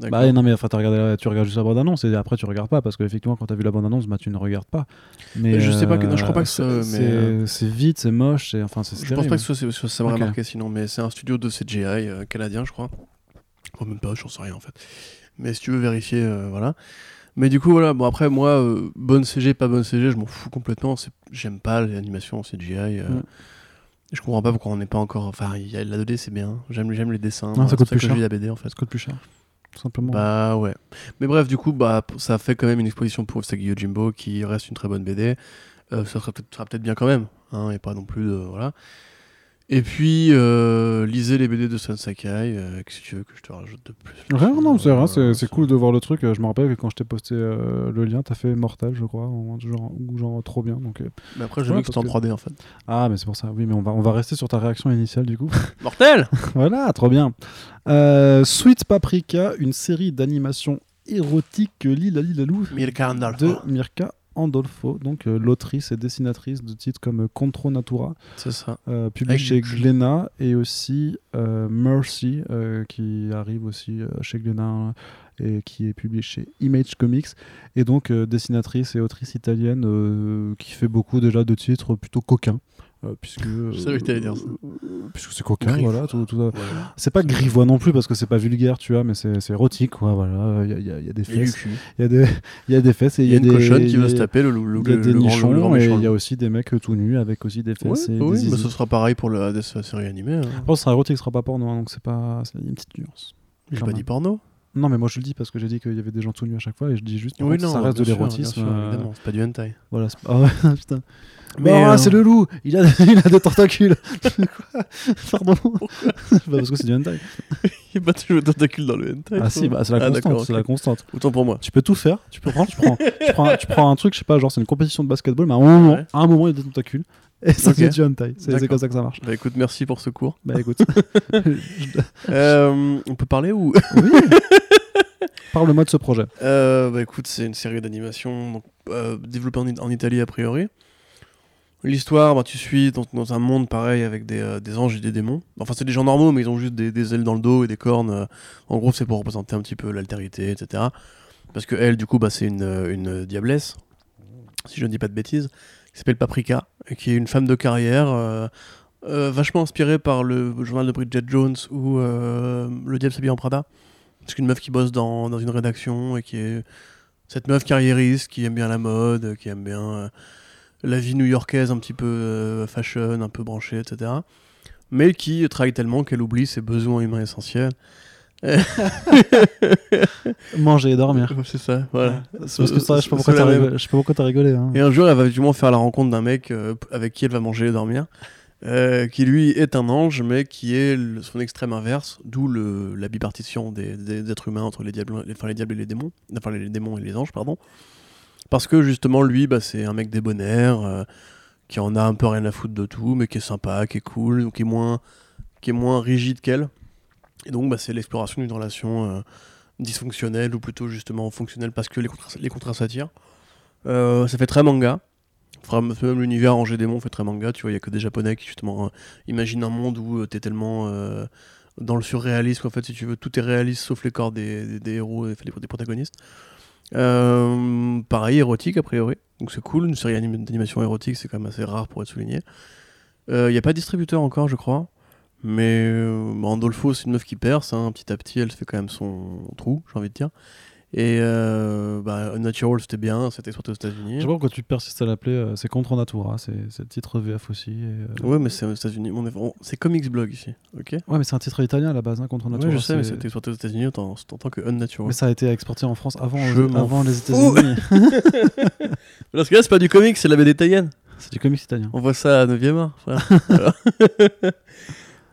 Bah non mais enfin regardé, tu regardes juste la bande annonce et après tu regardes pas parce qu'effectivement quand t'as vu la bande annonce bah tu ne regardes pas. Mais je sais pas que- non, je euh, crois pas que ça, c'est- mais, euh, c'est vite, c'est moche, c'est enfin c'est Je pense pas que ce soit, ça m'aurait Ok. marqué sinon, mais c'est un studio de CGI euh, canadien, je crois. Enfin, même pas, j'en sais rien en fait. Mais si tu veux vérifier, euh, voilà. Mais du coup, voilà, bon après, moi, euh, bonne CG, pas bonne CG, je m'en fous complètement. J'aime pas l'animation en CGI. euh. Je comprends pas pourquoi on n'est pas encore. Enfin, il y a la 2D, c'est bien. J'aime les dessins. Non, ça coûte plus cher. la BD en fait. Ça coûte plus cher, tout simplement. Bah ouais. Mais bref, du coup, bah, ça fait quand même une exposition pour Usagi Yojimbo qui reste une très bonne BD. Euh, ça sera peut-être sera peut-être bien quand même, hein, et pas non plus de. Voilà. Et puis, euh, lisez les BD de Sun Sakai. euh, Qu'est-ce que tu veux que je te rajoute de plus Rien, non, c'est Euh, rien, c'est cool de voir le truc. Euh, Je me rappelle que quand je t'ai posté euh, le lien, t'as fait Mortal, je crois, ou genre, ou genre trop bien. Donc, euh. Mais après, j'ai Ouais, vu que c'était en parce 3D en fait. Ah, mais c'est pour ça, oui, mais on va, on va rester sur ta réaction initiale du coup. Mortel voilà, trop bien. Euh, Sweet Paprika, une série d'animation érotique Lila Lilalou Mirka Andolfo. de Mirka Andolfo, donc euh, l'autrice et dessinatrice de titres comme Contro Natura, ça. euh, publié Avec chez Glénat, et aussi euh, Mercy, qui arrive aussi chez Glénat et qui est publié chez Image Comics, et donc dessinatrice et autrice italienne qui fait beaucoup déjà de titres plutôt coquins. Euh, puisque dire ça. euh, puisque c'est coquin voilà tout, tout- Voilà. c'est pas grivois non plus parce que c'est pas vulgaire tu vois mais c'est c'est érotique quoi voilà il y a, il y y a des fesses il y a des il y a des fesses et Il y a une des cochonne qui veut se taper le, le, le, il y a le des grand- le nichons grand et il y a aussi des mecs tout nus avec aussi des Ouais, fesses et oui, des mais zizi. ce sera pareil pour la, la série animée. hein. Je pense que ce sera érotique, ce sera pas porno, hein, donc c'est pas. c'est- Il y a une petite nuance. J'ai pas dit porno. Non, mais moi je le dis parce que j'ai dit qu'il y avait des gens tout nus à chaque fois et je dis juste. Oui, non, ça reste de l'érotisme. euh, c'est pas du hentai. Voilà. c'est- Ah putain. Mais, Mais euh, c'est le loup, il a, il a des tentacules. Quoi Pardon. Bah, parce que c'est du hentai. Il n'y a pas toujours de tentacules dans le hentai. Ah si, bah, c'est la Ah, constante. c'est la constante. Autant pour moi. Tu peux tout faire. Tu peux prendre, tu prends, tu prends, tu prends un truc, je sais pas, genre c'est une compétition de basketball, mais à un moment, Ouais. à un moment il y a des tentacules. Et ça Ok. c'est du hentai. C'est comme ça que ça marche. Bah écoute, merci pour ce cours. Bah écoute. Euh, on peut parler ou oui. Parle-moi de ce projet. Euh, Bah écoute, c'est une série d'animation euh, développée en, Italie a priori. L'histoire, bah, tu suis dans, un monde pareil avec des, euh, des anges et des démons. Enfin, c'est des gens normaux, mais ils ont juste des, des ailes dans le dos et des cornes. En gros, c'est pour représenter un petit peu l'altérité, etc. Parce que elle, du coup, bah, c'est une, une diablesse, si je ne dis pas de bêtises, qui s'appelle Paprika, qui est une femme de carrière, vachement inspirée par le journal de Bridget Jones ou euh, Le Diable s'habille en Prada. C'est une meuf qui bosse dans, dans une rédaction et qui est cette meuf carriériste qui aime bien la mode, qui aime bien euh, la vie new-yorkaise un petit peu euh, fashion, un peu branchée, etc. Mais qui travaille tellement qu'elle oublie ses besoins humains essentiels. Manger et dormir. C'est ça, voilà. Parce que ça, je sais pas pourquoi t'as rigolé. Hein. Et un jour, elle va justement faire la rencontre d'un mec euh, avec qui elle va manger et dormir, euh, qui lui est un ange, mais qui est son extrême inverse, d'où la bipartition des, êtres humains entre les diables, les, enfin, les diables et les démons, enfin les, démons et les anges, pardon. Parce que justement, lui, bah, c'est un mec débonnaire, euh, qui en a un peu rien à foutre de tout, mais qui est sympa, qui est cool, donc qui est moins, qui est moins rigide qu'elle. Et donc, bah, c'est l'exploration d'une relation euh, dysfonctionnelle, ou plutôt justement fonctionnelle, parce que les contrats, les contrats s'attirent. Euh, ça fait très manga. Même l'univers Angers Démon fait très manga, tu vois, il y a que des japonais qui justement euh, imaginent un monde où tu t'es tellement euh, dans le surréalisme qu'en fait, si tu veux, tout est réaliste sauf les corps des, des- héros et des, des protagonistes. Euh, pareil, érotique a priori, donc c'est cool, une série anim- d'animation érotique, c'est quand même assez rare pour être souligné. Il n'y a pas de distributeur encore, je crois. Mais euh, Andolfo, c'est une meuf qui perce. hein. Petit à petit, elle fait quand même son trou, j'ai envie de dire. Et euh, bah, Unnatural, c'était bien, c'était exporté aux Je États-Unis. sais pas pourquoi tu persistes à l'appeler, euh, c'est Contre Natura, c'est le titre VF aussi. et, euh, Ouais, mais c'est aux États-Unis. C'est Comics Blog ici, ok? Ouais, mais c'est un titre italien à la base, hein, Contre Natura. Ouais, je sais, mais c'était exporté aux États-Unis en tant, que Unnatural. Mais ça a été exporté en France avant, Je avant les. États-Unis. Parce que là, c'est pas du comics, c'est la BD italienne. c'est du comics italien. On voit ça à 9ème art, frère.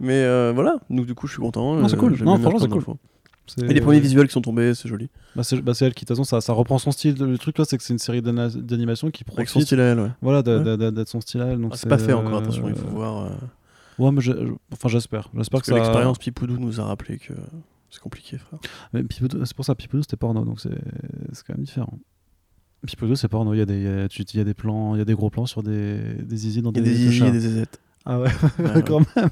Mais euh, voilà, donc du coup, je suis content. Non, c'est euh, cool. Non, franchement, c'est Andolfo. Et les premiers visuels qui sont tombés, c'est joli. Bah, c'est bah, c'est elle qui, de toute façon, ça, ça reprend son style. Le truc, là, c'est que c'est une série d'animation qui Avec son profite style à elle, ouais. voilà, Ouais. d'être son style à elle. donc Ah, c'est pas fait encore, euh, attention, il faut voir. euh, Ouais, mais enfin, j'espère. J'espère que, que ça. l'expérience Pipoudou nous a rappelé que c'est compliqué, frère. Mais C'est pour ça, Pipoudou, c'était porno, donc c'est quand même différent. Pipoudou, c'est porno. Il y, a des, y a- tu- il y a des plans, il y a des gros plans sur des, des zizi dans Il y a des, des zizi et des zézettes. Ah ouais, Ouais, quand même.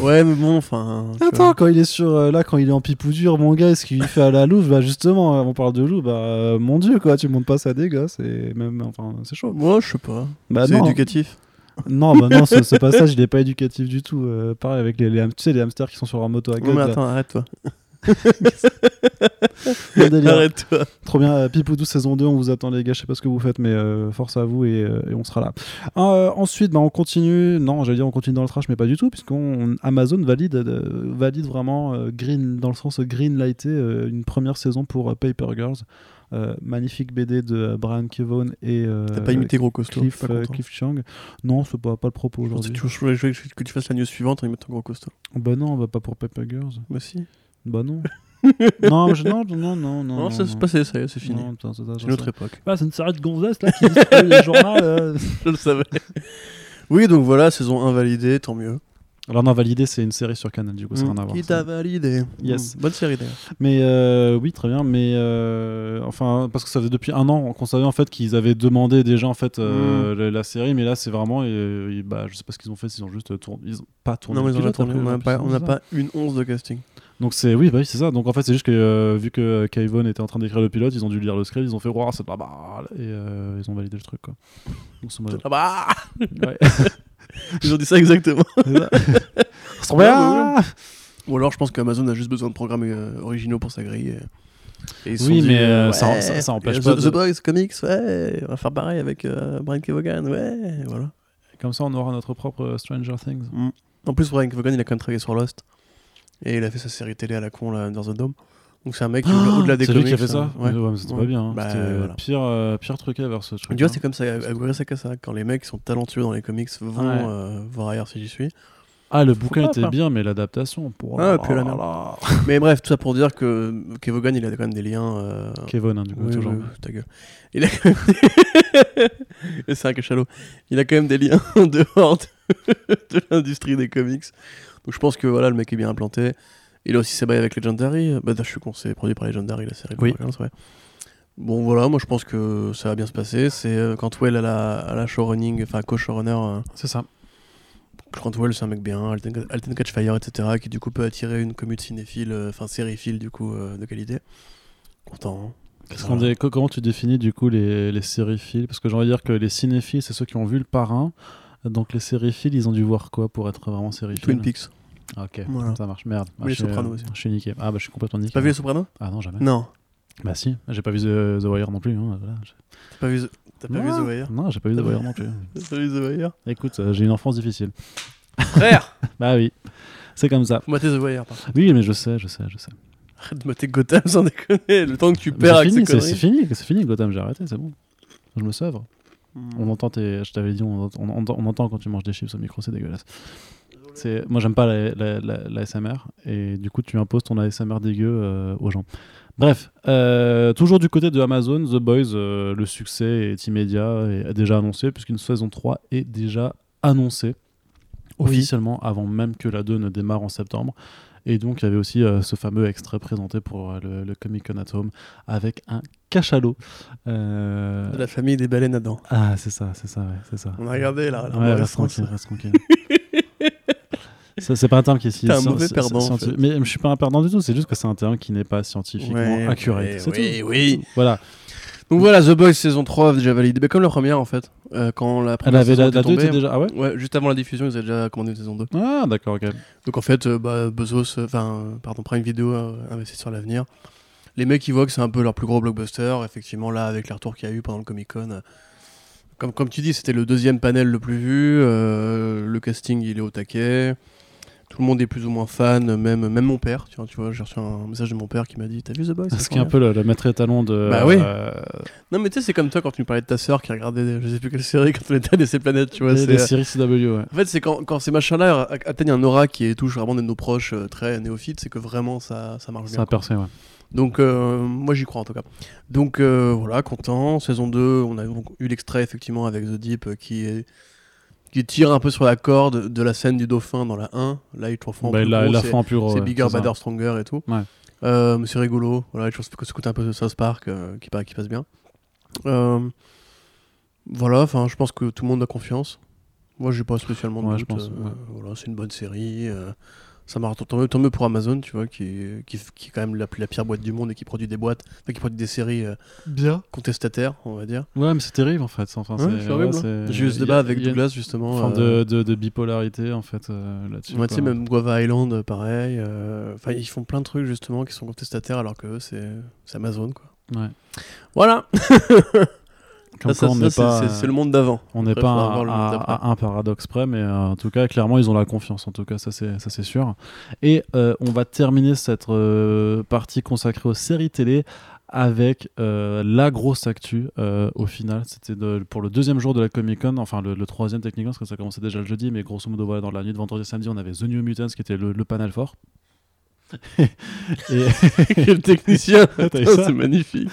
Ouais, mais bon, enfin. Attends, vois. quand il est sur euh, là, quand il est en pipoudure, mon gars, ce qu'il fait à la louve, bah justement, euh, on parle de loup, bah euh, mon dieu, quoi, tu montes pas ça gosses et même, enfin, c'est chaud. Moi, je sais pas. Bah c'est non, éducatif. non, bah non, ce, ce passage, il est pas éducatif du tout. euh, pareil avec les, tu sais, les hamsters qui sont sur leur moto à Non, gueule. mais là. attends, arrête-toi. Arrête-toi. Trop bien, euh, Pipoudou saison 2, on vous attend les gars, je sais pas ce que vous faites, mais euh, force à vous et, euh, et on sera là. Euh, ensuite, bah, on continue, non, j'allais dire on continue dans le trash, mais pas du tout, puisqu'on Amazon valide, euh, valide vraiment green, dans le sens green lighté, une première saison pour Paper Girls. Euh, magnifique BD de Brian Kevon et euh, T'as pas imité Gros Costaud. Cliff, euh, Chang. Non, c'est pas, pas le propos Si aujourd'hui. tu veux que tu fasses la news suivante en mettant Gros Costaud. Bah non, on va pas pour Paper Girls. Bah si. Bah non. non, je- non, non, non, non. Non, ça c'est passé, ça y est, c'est fini. Non, putain, ça- ça- C'est ça- une autre époque. Ah, c'est une série de gonzesses là qui les journaux. euh. Je le savais. Oui, donc voilà, saison 1 validée, tant mieux. Alors non, validé, c'est une série sur Canal, du coup, ça n'a rien à voir. Qui ça. t'a validé Yes. Mm. Bonne série d'ailleurs. Mais euh, oui, très bien. Mais euh, enfin, parce que ça faisait depuis un an qu'on savait en fait qu'ils avaient demandé déjà en fait euh, la, la série, mais là c'est vraiment, euh, et bah, je sais pas ce qu'ils ont fait, s'ils ont juste tourné, ils ont pas tourné. Non, mais le ils ont pilote, tourné, on n'a pas, pas une once de casting. Donc c'est oui, bah oui, c'est ça. Donc en fait, c'est juste que euh, vu que Kayvon était en train d'écrire le pilote, ils ont dû lire le script, ils ont fait wow, c'est pas mal et euh, ils ont validé le truc quoi. Donc c'est. Ils ont dit ça exactement. Ça. Trop bien. Ou alors je pense qu'Amazon a juste besoin de programmes euh, originaux pour sa grille. Et, ils se Oui, sont dit, mais, ça- ouais, ça- ça empêche pas The, de- The Boys Comics, ouais, on va faire pareil avec Brian Kevogan, ouais, voilà. Comme ça, on aura notre propre Stranger Things. Mm. En plus, Brian Kevogan, il a quand même travaillé sur Lost. Et il a fait sa série télé à la con, là, Under the Dome. Donc c'est un mec qui, au- au-delà des C'est lui qui a fait ça. euh, ouais. Ouais, mais c'était Ouais. pas bien. hein. Bah, c'était euh, voilà. pire, euh, pire truc vers ce truc. Tu vois, c'est comme ça, Aguri Sakasa, quand les mecs qui sont talentueux dans les comics vont Ouais. euh, voir ailleurs si j'y suis. Ah, le bouquin pas, était bien, mais l'adaptation. Pour... Ah, puis la merde. Mais bref, tout ça pour dire que Kevogan, il a quand même des liens. euh, Kevin, hein, du coup, Oui, toujours. oui, ta gueule. Il a quand même des- c'est un cachalot. Il a quand même des liens en dehors de, de l'industrie des comics. Donc je pense que voilà, le mec est bien implanté. Il a aussi ses bails avec Legendary. Bah, je suis con, c'est produit par Legendary, la série. Oui. Ouais. Bon voilà, moi je pense que ça va bien se passer. C'est euh, Cantwell à la, à la showrunning, enfin co-showrunner. euh, C'est ça. Cantwell c'est un mec bien, Alten, Alten Catch Fire, etc. Qui du coup peut attirer une commune cinéphile, euh, enfin sériephile du coup euh, de qualité. Content. hein. Qu'est-ce Voilà. qu'on dé- co- Comment tu définis du coup les, les sériphiles? Parce que j'ai envie de dire que les cinéphiles, c'est ceux qui ont vu le parrain. Donc les sériphiles, ils ont dû voir quoi pour être vraiment sériphiles? Twin Peaks. Ah, Ok, Voilà. ça marche. Merde. Mais les je Sopranos euh, aussi. Je suis niqué. Ah bah je suis complètement niqué. T'as pas vu les Sopranos? Ah non, jamais. Non. Bah si, j'ai pas vu The, The Wire non plus. hein, voilà. T'as pas vu The, pas vu. The Wire Non, j'ai pas vu The Wire non plus. T'as pas vu The Wire Écoute, euh, j'ai une enfance difficile. Frère Bah oui, c'est comme ça. Faut mater The Wire, par contre. Oui, mais je sais, je sais, je sais. Arrête de mater Gotham sans déconner. Le temps que tu perds C'est avec fini, ces c'est fini, c'est fini, Gotham, j'ai arrêté, c'est bon. Je me savre. On entend tes. Je t'avais dit, on, on- on- on entend quand tu manges des chips au micro, c'est dégueulasse. C'est, moi, j'aime pas la, la, la- la ASMR, et du coup, tu imposes ton ASMR dégueu euh, aux gens. Bref, euh, toujours du côté de Amazon, The Boys, euh, le succès est immédiat et déjà annoncé, puisqu'une saison 3 est déjà annoncée. Oui. officiellement avant même que la 2 ne démarre en septembre. Et donc, il y avait aussi ce fameux extrait présenté pour le, le Comic Con at Home avec un cachalot. Euh, La famille des baleines Adam. Ah, c'est ça, c'est ça, ouais, c'est ça. On a regardé là. là, Ouais, tranquille, reste tranquille. C'est pas un terme qui est si un mauvais perdant, en scienti- fait. Mais je suis pas un perdant du tout, c'est juste que c'est un terme qui n'est pas scientifiquement Ouais, accurate. ouais, oui, tout. oui. Voilà. Donc voilà, The Boys saison 3 déjà validé. Mais comme la première en fait. Euh, quand la Elle première avait saison la, était la deux tombée, était déjà. Ah ouais Ouais, juste avant la diffusion, ils avaient déjà commandé une saison 2. Ah, d'accord, ok. Donc en fait, euh, bah, Bezos, euh, enfin, euh, pardon, Prime Video euh, investit sur l'avenir. Les mecs, ils voient que c'est un peu leur plus gros blockbuster. Effectivement, là, avec les retours qu'il y a eu pendant le Comic Con, comme, comme tu dis, c'était le deuxième panel le plus vu. le casting, il est au taquet. Tout le monde est plus ou moins fan, même, même mon père. Tu vois, tu vois j'ai reçu un message de mon père qui m'a dit T'as vu The Boys Ce qui est un peu le, le maître étalon de. Bah oui. euh, Non, mais tu sais, c'est comme toi quand tu me parlais de ta sœur qui regardait je sais plus quelle série quand on était à ces planètes, tu vois. c'est- des séries CW, ouais. En fait, c'est quand, quand ces machins-là a- atteignent un aura qui est touche vraiment de nos proches euh, très néophytes, c'est que vraiment ça, ça marche Ça bien. a quoi. percé, ouais. Donc, euh, moi j'y crois en tout cas. Donc, euh, voilà, content. Saison 2, on a eu l'extrait effectivement avec The Deep euh, qui, est, qui tire un peu sur la corde de la scène du dauphin dans la 1. Là, ils te refont en Bah, plus la, la fin gros. c'est ouais, Bigger, ça. Badder, Stronger et tout. Ouais. Euh, c'est rigolo. Voilà, je pense que ce côté un peu de South Park euh, qui, pa- qui passe bien. Euh, voilà, enfin, je pense que tout le monde a confiance. Moi, j'ai pas spécialement de Ouais, je doute. pense, euh. Voilà, c'est une bonne série. Ça marche tant mieux, tant mieux pour Amazon, tu vois, qui, qui, qui est quand même la, la pire boîte du monde et qui produit des boîtes, enfin, qui produit des séries euh, Bien. contestataires, on va dire. Ouais, mais c'est terrible en fait. Enfin, Ouais, c'est horrible. ouais, hein. J'ai eu ce il y a- débat avec Douglas Une justement. forme euh, de, de, de bipolarité en fait euh, là-dessus. Ouais, tu sais, même Guava Island, pareil. euh, Enfin, ils font plein de trucs justement qui sont contestataires alors que c'est Amazon, quoi. Ouais. Voilà. Ça, ça, ça, c'est- pas, c'est c'est le monde d'avant. on n'est pas à, à- à un paradoxe près, mais euh, en tout cas, clairement, ils ont la confiance. En tout cas, ça c'est ça c'est sûr. Et euh, on va terminer cette euh, partie consacrée aux séries télé avec euh, la grosse actu euh, au final. C'était de- pour le deuxième jour de la Comic Con, enfin le, le troisième techniquement, parce que ça commençait déjà le jeudi, mais grosso modo, voilà, dans la nuit de vendredi et samedi, on avait The New Mutants qui était le, le panel fort. et, Quel technicien C'est magnifique.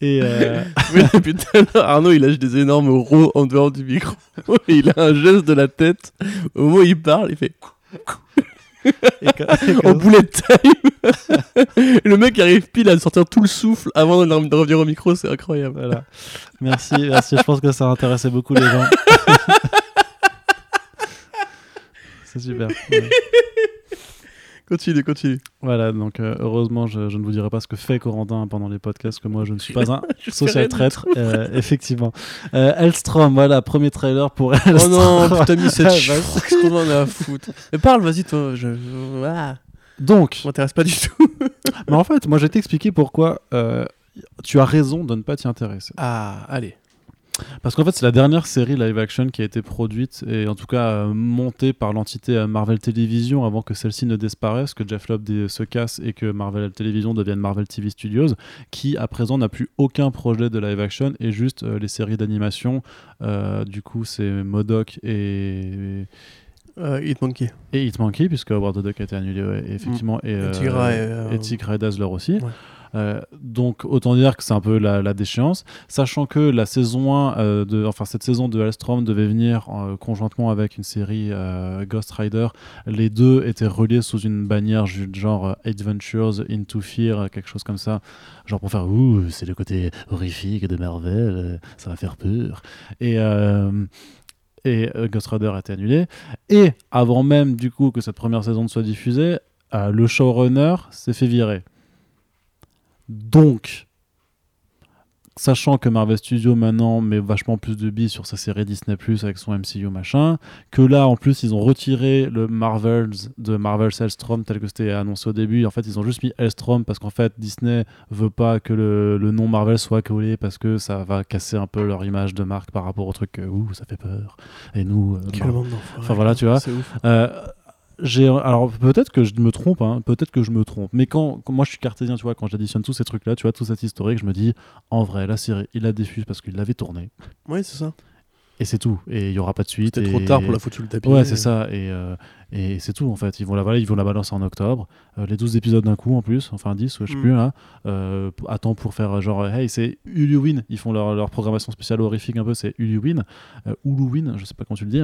Et, euh, l'heure, Arnaud, il lâche des énormes rots en dehors du micro. Il a un geste de la tête. Au moment où il parle, il fait en bullet time. Le mec arrive pile à sortir tout le souffle avant de revenir au micro, c'est incroyable. Voilà. Merci, merci. Je pense que ça a intéressé beaucoup les gens. C'est super. Ouais. Continue, continue. Voilà, donc euh, heureusement, je, je ne vous dirai pas ce que fait Corentin pendant les podcasts, que moi je ne suis pas un social traître, euh, effectivement. Euh, Elstrom, voilà, premier trailer pour Oh Elstrom. non, putain, mis cette. Qu'est-ce qu'on en a à foutre Mais parle, vas-y, toi. Je... Ah, Donc, m'intéresse pas du tout. mais en fait, moi je vais t'expliquer pourquoi euh, tu as raison de ne pas t'y intéresser. Ah, allez. Parce qu'en fait, c'est la dernière série live action qui a été produite et en tout cas euh, montée par l'entité euh, Marvel Television avant que celle-ci ne disparaisse, que Jeff Lobb se casse et que Marvel Television devienne Marvel TV Studios, qui à présent n'a plus aucun projet de live action et juste euh, les séries d'animation. Euh, du coup, c'est Modoc et. Euh, Hitmonkey. Et Hitmonkey, puisque Howard the Duck a été annulé, ouais, effectivement. Et, euh, Tigra et, et et Dazzler aussi. Ouais. Euh, donc autant dire que c'est un peu la, déchéance, sachant que la saison 1 euh, de, enfin cette saison de Hellstrom devait venir euh, conjointement avec une série Ghost Rider. Les deux étaient reliés sous une bannière genre Adventures into Fear, quelque chose comme ça, genre pour faire ouh c'est le côté horrifique de Marvel, ça va faire peur. Et et Ghost Rider a été annulé. Et avant même du coup que cette première saison ne soit diffusée, le showrunner s'est fait virer. Donc, sachant que Marvel Studios maintenant met vachement plus de billes sur sa série Disney Plus avec son MCU machin, que là en plus ils ont retiré le Marvels de Marvel Hellstrom tel que c'était annoncé au début. En fait, ils ont juste mis Hellstrom parce qu'en fait Disney veut pas que le, le nom Marvel soit collé parce que ça va casser un peu leur image de marque par rapport au truc que ouh ça fait peur. Et nous, euh, Quel. Enfin, voilà, tu vois. C'est ouf. euh, j'ai alors peut-être que je me trompe hein, peut-être que je me trompe mais quand, moi je suis cartésien tu vois quand j'additionne tous ces trucs là tu vois tout cet historique je me dis en vrai la série il la diffuse parce qu'il l'avait tourné Ouais, c'est ça. Et c'est tout. Et il y aura pas de suite. C'était et- trop tard pour la foutre sous le tapis. Ouais, c'est ça. Et, euh, et c'est tout en fait. Ils vont la, voilà, ils vont la balancer en octobre. Euh, les 12 épisodes d'un coup en plus, enfin 10, ouais, je sais Mm. plus là. Euh, temps pour faire euh, genre, hey, c'est Huluwin. Ils font leur, leur programmation spéciale horrifique un peu, c'est Huluwin. Euh, Huluwin, je sais pas comment tu le dis.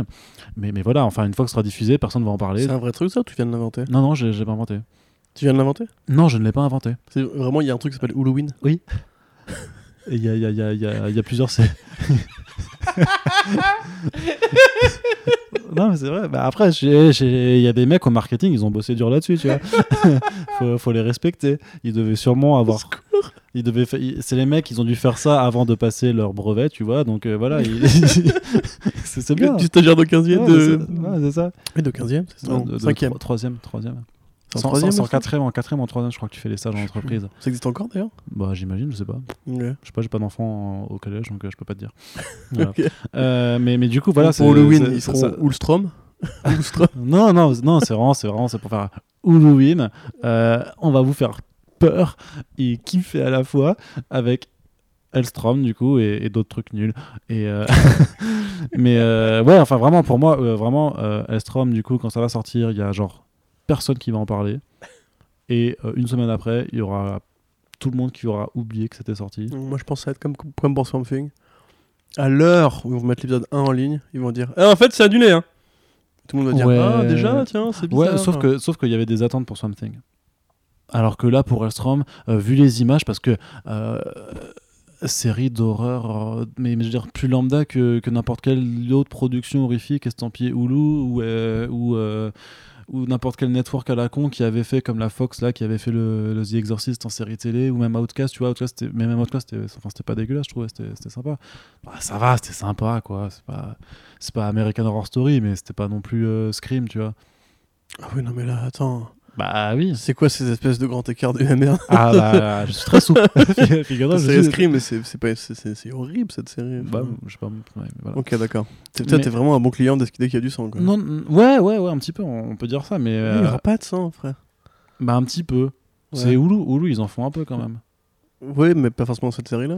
Mais, mais voilà, enfin, une fois que ce sera diffusé, personne va en parler. C'est un vrai truc ça ou tu viens de l'inventer? Non, non, j'ai j'ai pas inventé. Tu viens de l'inventer? Non, je ne l'ai pas inventé. C'est vraiment il y a un truc qui s'appelle Halloween. Et il y a, il y, a, il y, a, il y, a, il y a plusieurs. c'est- non, mais c'est vrai. Bah, après, il y a des mecs au marketing, ils ont bossé dur là-dessus, tu vois. faut, faut les respecter. Ils devaient sûrement avoir. Ils devaient fa- C'est les mecs, ils ont dû faire ça avant de passer leur brevet, tu vois. Donc euh, voilà, ils- c'est bien. Du stagiaire de 15e Ouais, de. c'est- ouais, ça. Oui, de 15e, c'est ça. De- Non, de- 5e. tro- Troisième, troisième. C'est en troisième, en quatrième, en quatrième, en troisième, je crois que tu fais les stages en entreprise. Ça existe encore d'ailleurs? Bah, j'imagine, je sais pas. Ok. Je sais pas, j'ai pas d'enfant en- au collège, donc euh, je peux pas te dire. Voilà. Euh, mais, mais du coup, voilà. pour Halloween, ils feront ça- Ulstrom. Non, non, non, c'est vraiment, c'est vraiment, c'est pour faire Halloween. Euh, on va vous faire peur et kiffer à la fois avec Elstrom du coup et, et d'autres trucs nuls. Et euh, mais euh, ouais, enfin vraiment pour moi, euh, vraiment Elstrom du coup quand ça va sortir, il y a genre personne qui va en parler. Et euh, une semaine après, il y aura tout le monde qui aura oublié que c'était sorti. Moi, je pense que ça va être comme, comme pour Swamp Thing. À l'heure où ils vont mettre l'épisode 1 en ligne, ils vont dire Ah, En fait, c'est annulé. Hein. Tout le monde va dire Ouais. Ah, déjà, tiens, c'est bizarre. Ouais, sauf que sauf qu'il y avait des attentes pour Swamp Thing. Alors que là, pour Elstrom, euh, vu les images, parce que euh, série d'horreur, euh, mais, mais je veux dire plus lambda que, que n'importe quelle autre production horrifique estampillée Hulu ou ou, ou n'importe quel network à la con qui avait fait comme la Fox là, qui avait fait le, le The Exorcist en série télé ou même Outcast, tu vois, Outcast, mais même Outcast, c'était enfin, pas dégueulasse, je trouvais, c'était sympa. Bah, ça va, c'était sympa, quoi. C'est pas c'est pas American Horror Story, mais c'était pas non plus euh, Scream, tu vois. Ah oui, non, mais là, attends. Bah oui. C'est quoi ces espèces de grands écarts de merde Ah bah, je suis très souple. C'est Scream, mais c'est pas- horrible cette série. Bah, je sais pas. ouais, voilà. Ok, d'accord. Toi, Mais- t'es vraiment un bon client dès dès qu'il y a du sang. Quoi. Non, ouais, ouais, ouais, un petit peu, on peut dire ça, mais. Euh, Il n'y aura pas de sang, frère. bah, un petit peu. Ouais. C'est Hulu, Hulu, ils en font un peu quand même. Oui, mais pas forcément cette série-là.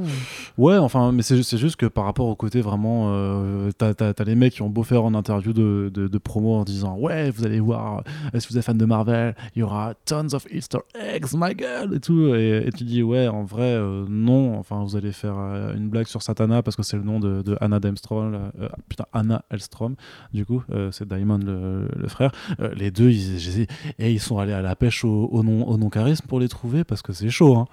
Ouais, enfin, mais c'est juste que par rapport au côté vraiment. euh, T'as les mecs qui ont beau faire en interview de, promo en disant Ouais, vous allez voir, euh, si vous êtes fan de Marvel, il y aura tons of Easter eggs, my god, et tout. Et, et tu dis Ouais, en vrai, euh, non. Enfin, vous allez faire une blague sur Satana parce que c'est le nom de, de Anna Demstrom. putain, Anna Elstrom, du coup, c'est Diamond le, frère. Les deux, ils, et ils sont allés à la pêche au, au nom, au nom charisme pour les trouver parce que c'est chaud, hein.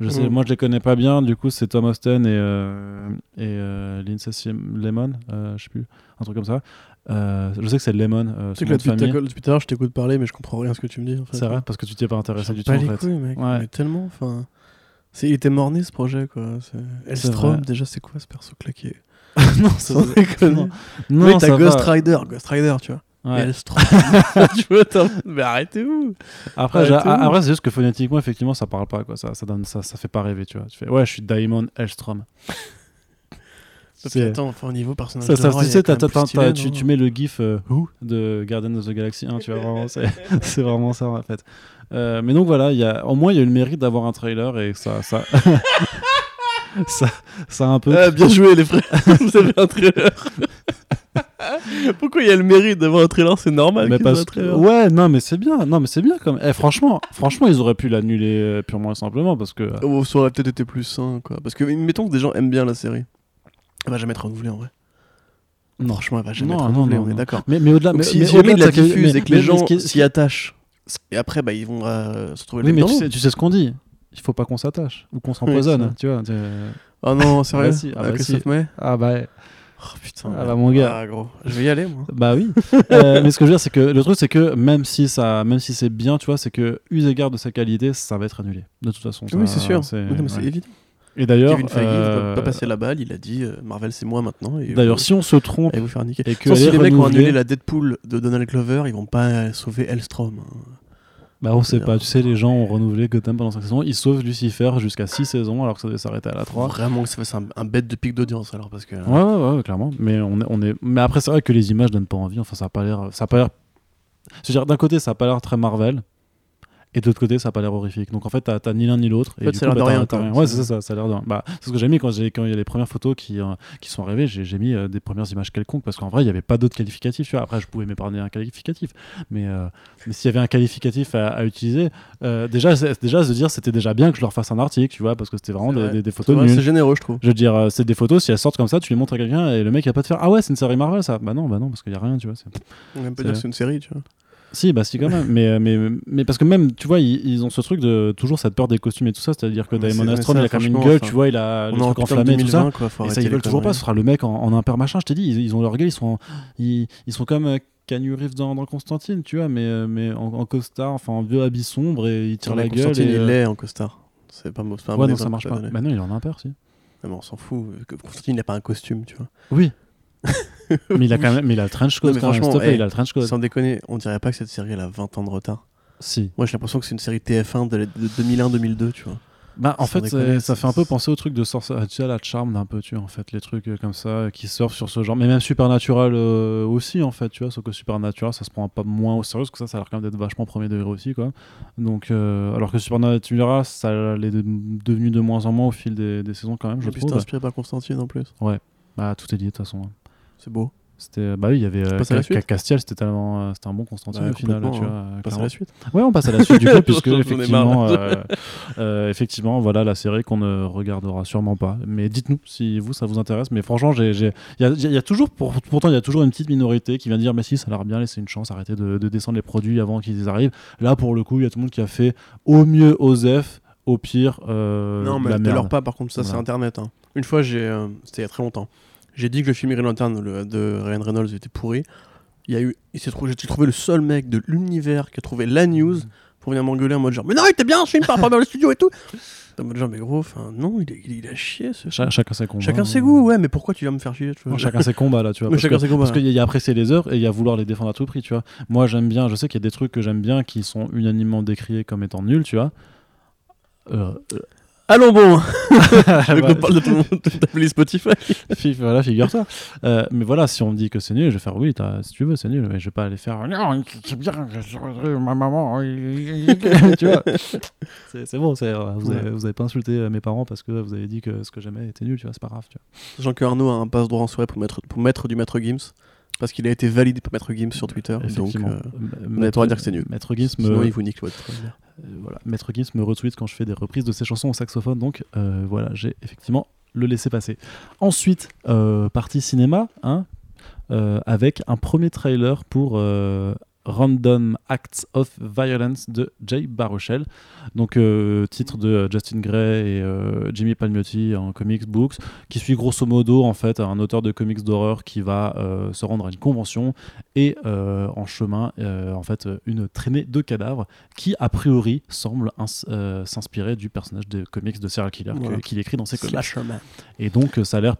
Je sais, Mm. moi je les connais pas bien, du coup c'est Tom Austin et, euh, et euh, Lindsay Lemon, euh, je sais plus, un truc comme ça. Euh, je sais que c'est Lemon, Tu sais que là, de depuis, tout à l'heure, je t'écoute parler, mais je comprends rien à ce que tu me dis. En fait. C'est vrai, parce que tu t'y es pas intéressé du tout bat en les fait. couilles, mec. Ouais. Mais tellement, enfin. C'est, il était morné ce projet, quoi. C'est... Elstrom, déjà, c'est quoi ce perso claqué? Non, Sans déconner. non, Oui, non, t'as Ghost va. Rider, Ghost Rider, tu vois. Ouais. Elstrom. tu vois, mais arrêtez-vous. Après, c'est juste que phonétiquement, effectivement, ça parle pas, quoi. Ça, ça, donne, ça, ça fait pas rêver, tu vois. Tu fais, ouais, je suis Diamond que, attends, enfin, au niveau personnage. Ça, ça, tu sais, stylé, tu, mets le gif euh, Who de Guardians of the Galaxy 1, tu vois, vraiment, c'est vraiment ça en fait. Euh, mais donc voilà, il y a, au moins il y a eu le mérite d'avoir un trailer et ça. Ça, ça, ça a un peu. Ah, bien joué, les frères. Vous avez un trailer. Pourquoi il y a le mérite d'avoir un trailer C'est normal. mais parce trailer. ouais, non, mais c'est bien, non, mais c'est bien comme. Eh, franchement, franchement, ils auraient pu l'annuler euh, purement et simplement parce que. Oh, ça aurait peut-être été plus sain, quoi. Parce que, mettons que des gens aiment bien la série. Elle va jamais être renouvelée en vrai. Non. Franchement, elle va jamais Non, être renouvelée, non, on est d'accord. Mais, mais au-delà, mais, si, mais la que- mais- et que les gens qui s'y attachent, et après, bah, ils vont euh, se trouver Oui, les mais tu sais, tu sais ce qu'on dit. Il faut pas qu'on s'attache ou qu'on s'empoisonne, Oui, tu vois. tu- Oh non, sérieux Bah si, ah Ah, bah Christophe si. May Ah bah. Oh putain. Ah bah, mon gars. Ah, gros. Je vais y aller, moi. Bah oui. Euh, mais ce que je veux dire, c'est que le truc, c'est que même si ça, même si c'est bien, tu vois, c'est que eu égard de sa qualité, ça va être annulé. De toute façon. oui, ça- c'est sûr. c'est- Oui, ouais. évident. Et d'ailleurs, Kevin Feige, il euh, pas passer la balle. Il a dit euh, Marvel, c'est moi maintenant. et D'ailleurs, si on se trompe allez vous faire niquer. et que Sans, si les mecs ont annulé la Deadpool de Donald Glover, ils vont pas sauver Elstrom. hein. Bah on sait pas. Tu sais, les gens ont renouvelé Gotham pendant 5 saisons. Ils sauvent Lucifer jusqu'à 6 saisons alors que ça devait s'arrêter à la 3. Vraiment que ça fasse un, un bête de pic d'audience alors parce que. Ouais, ouais, ouais, clairement. Mais on est, on est. Mais après, c'est vrai que les images donnent pas envie. Enfin, ça a pas l'air. Ça a pas l'air. Je veux dire, d'un côté, ça a pas l'air très Marvel. Et de l'autre côté ça a pas l'air horrifique donc en fait t'as ni l'un ni l'autre En fait, ça a l'air bah, de rien, ouais C'est- ça ça a l'air de bah c'est ce que j'ai mis quand il y a les premières photos qui euh, qui sont arrivées j'ai mis euh, des premières images quelconques parce qu'en vrai il y avait pas d'autres qualificatifs tu vois après je pouvais m'épargner un qualificatif mais euh, mais s'il y avait un qualificatif à, à utiliser déjà déjà se dire c'était déjà bien que je leur fasse un article tu vois parce que c'était vraiment des, vrai. des- des photos c'est généreux, je trouve. je veux dire, c'est des photos, si elles sortent comme ça, tu les montres à quelqu'un et le mec il va pas te faire Ah ouais, c'est une série Marvel ça Bah non, bah non, parce qu'il y a rien, tu vois. On C'est- dire que c'est une série, tu vois. Si, bah si, quand même. mais, euh, mais, mais parce que même, tu vois, ils, ils ont ce truc de toujours cette peur des costumes et tout ça, c'est-à-dire que mais Astron, il a quand même une gueule, enfin, tu vois, il a le truc enflammé et tout ça. 2020, quoi. Et ça, ils veulent toujours pas, ce sera le mec en, en imper machin, je t'ai dit, ils, ils ont leur gueule, ils sont, ils, ils sont comme euh, Keanu Reeves dans, dans Constantine, tu vois, mais, euh, mais en, en costard, enfin en vieux habit sombre et ils tirent Non, la gueule. Constantine, Et, il euh, est en costard. C'est pas, pas un Ouais, bon non, ça marche pas. Bah non, il est en imper, si. Ah, mais on s'en fout. Constantine, il n'a pas un costume, tu vois. Oui. Mais il a quand même, mais il a le trench coat, Non, mais quand même, franchement, hey, il a le trench coat. Sans déconner, on dirait pas que cette série elle a 20 ans de retard. Si. Moi, j'ai l'impression que c'est une série TF1 de, de 2001-2002, tu vois. Bah, en Sans fait, déconner, ça fait un peu penser au truc de sorcière, tu sais, la charme d'un peu, tu vois, en fait, les trucs euh, comme ça, euh, qui surfent sur ce genre. Mais même Supernatural euh, aussi, en fait, tu vois, sauf que Supernatural, ça se prend pas moins au sérieux, parce que ça, ça a l'air quand même d'être vachement premier degré aussi, quoi. Donc, euh, alors que Supernatural, ça l'est de- devenu de moins en moins au fil des, des saisons, quand même, je Et puis trouve. inspiré par Constantine en plus. Bah, tout est lié, de toute façon. hein. C'est beau. C'était, bah oui, il y avait euh, Castiel, c'était tellement, euh, c'était un bon Constantine Ouais, au final, tu. On euh, passe à la suite. Ouais, on passe à la suite du coup, puisque effectivement, euh, euh, effectivement, voilà la série qu'on ne regardera sûrement pas. Mais dites-nous si vous ça vous intéresse. Mais franchement, j'ai, il y a, il y a toujours, pour- pourtant, il y a toujours une petite minorité qui vient dire, mais si, ça a l'air bien, laissez une chance, arrêtez de, de descendre les produits avant qu'ils arrivent. Là, pour le coup, il y a tout le monde qui a fait au mieux Osef, au pire euh, non, mais ne leur pas, par contre, ça c'est internet. hein. Une fois, j'ai, euh, c'était il y a très longtemps, j'ai dit que le film Green Lantern le- de Ryan Reynolds était pourri. Il y a eu, il s'est trouvé, j'ai trouvé le seul mec de l'univers qui a trouvé la news pour venir m'engueuler en mode genre, mais non, il était bien ce film par rapport au studio et tout. En mode genre, mais gros, enfin, non, il, est- il, il a chié ce Cha- chacun ses combats. Chacun ses goûts, ouais, mais pourquoi tu viens me faire chier tu vois? Non, chacun ses combats là, tu vois. Parce chacun que- ses combats. Parce qu'il y a apprécier les œuvres et il y a vouloir les défendre à tout prix, tu vois. Moi, j'aime bien, je sais qu'il y a des trucs que j'aime bien qui sont unanimement décriés comme étant nuls, tu vois. Euh, Allons bon, bah, qu'on parle de ton de ta playlist Spotify. voilà, figure-toi. Euh, mais voilà, si on me dit que c'est nul, je vais faire oui, si tu veux, c'est nul, mais je vais pas aller faire non, c'est bien, ma maman, tu vois. C'est bon, c'est, euh, vous, avez, Ouais. vous avez pas insulté euh, mes parents parce que vous avez dit que ce que j'aimais était nul, tu vois, c'est pas grave, tu vois. Sachant que Arnaud a un passe droit en soirée pour mettre, pour mettre du Maître Gims, parce qu'il a été validé par Maître Gims sur Twitter. Donc, euh, on a le droit de dire que c'est nul. Maître Gims sinon, me, il vous nique votre Euh, voilà. Maître Gims me retweet quand je fais des reprises de ses chansons au saxophone, donc euh, voilà, j'ai effectivement le laissé passer. Ensuite, partie cinéma, hein, avec un premier trailer pour Random Acts of Violence de Jay Baruchel, donc euh, titre de Justin Gray et euh, Jimmy Palmiotti en comics books, qui suit grosso modo en fait un auteur de comics d'horreur qui va euh, se rendre à une convention et en chemin en fait une traînée de cadavres qui a priori semble ins- s'inspirer du personnage de comics de serial killer Voilà. qu'il écrit dans ses comics. Et donc ça a l'air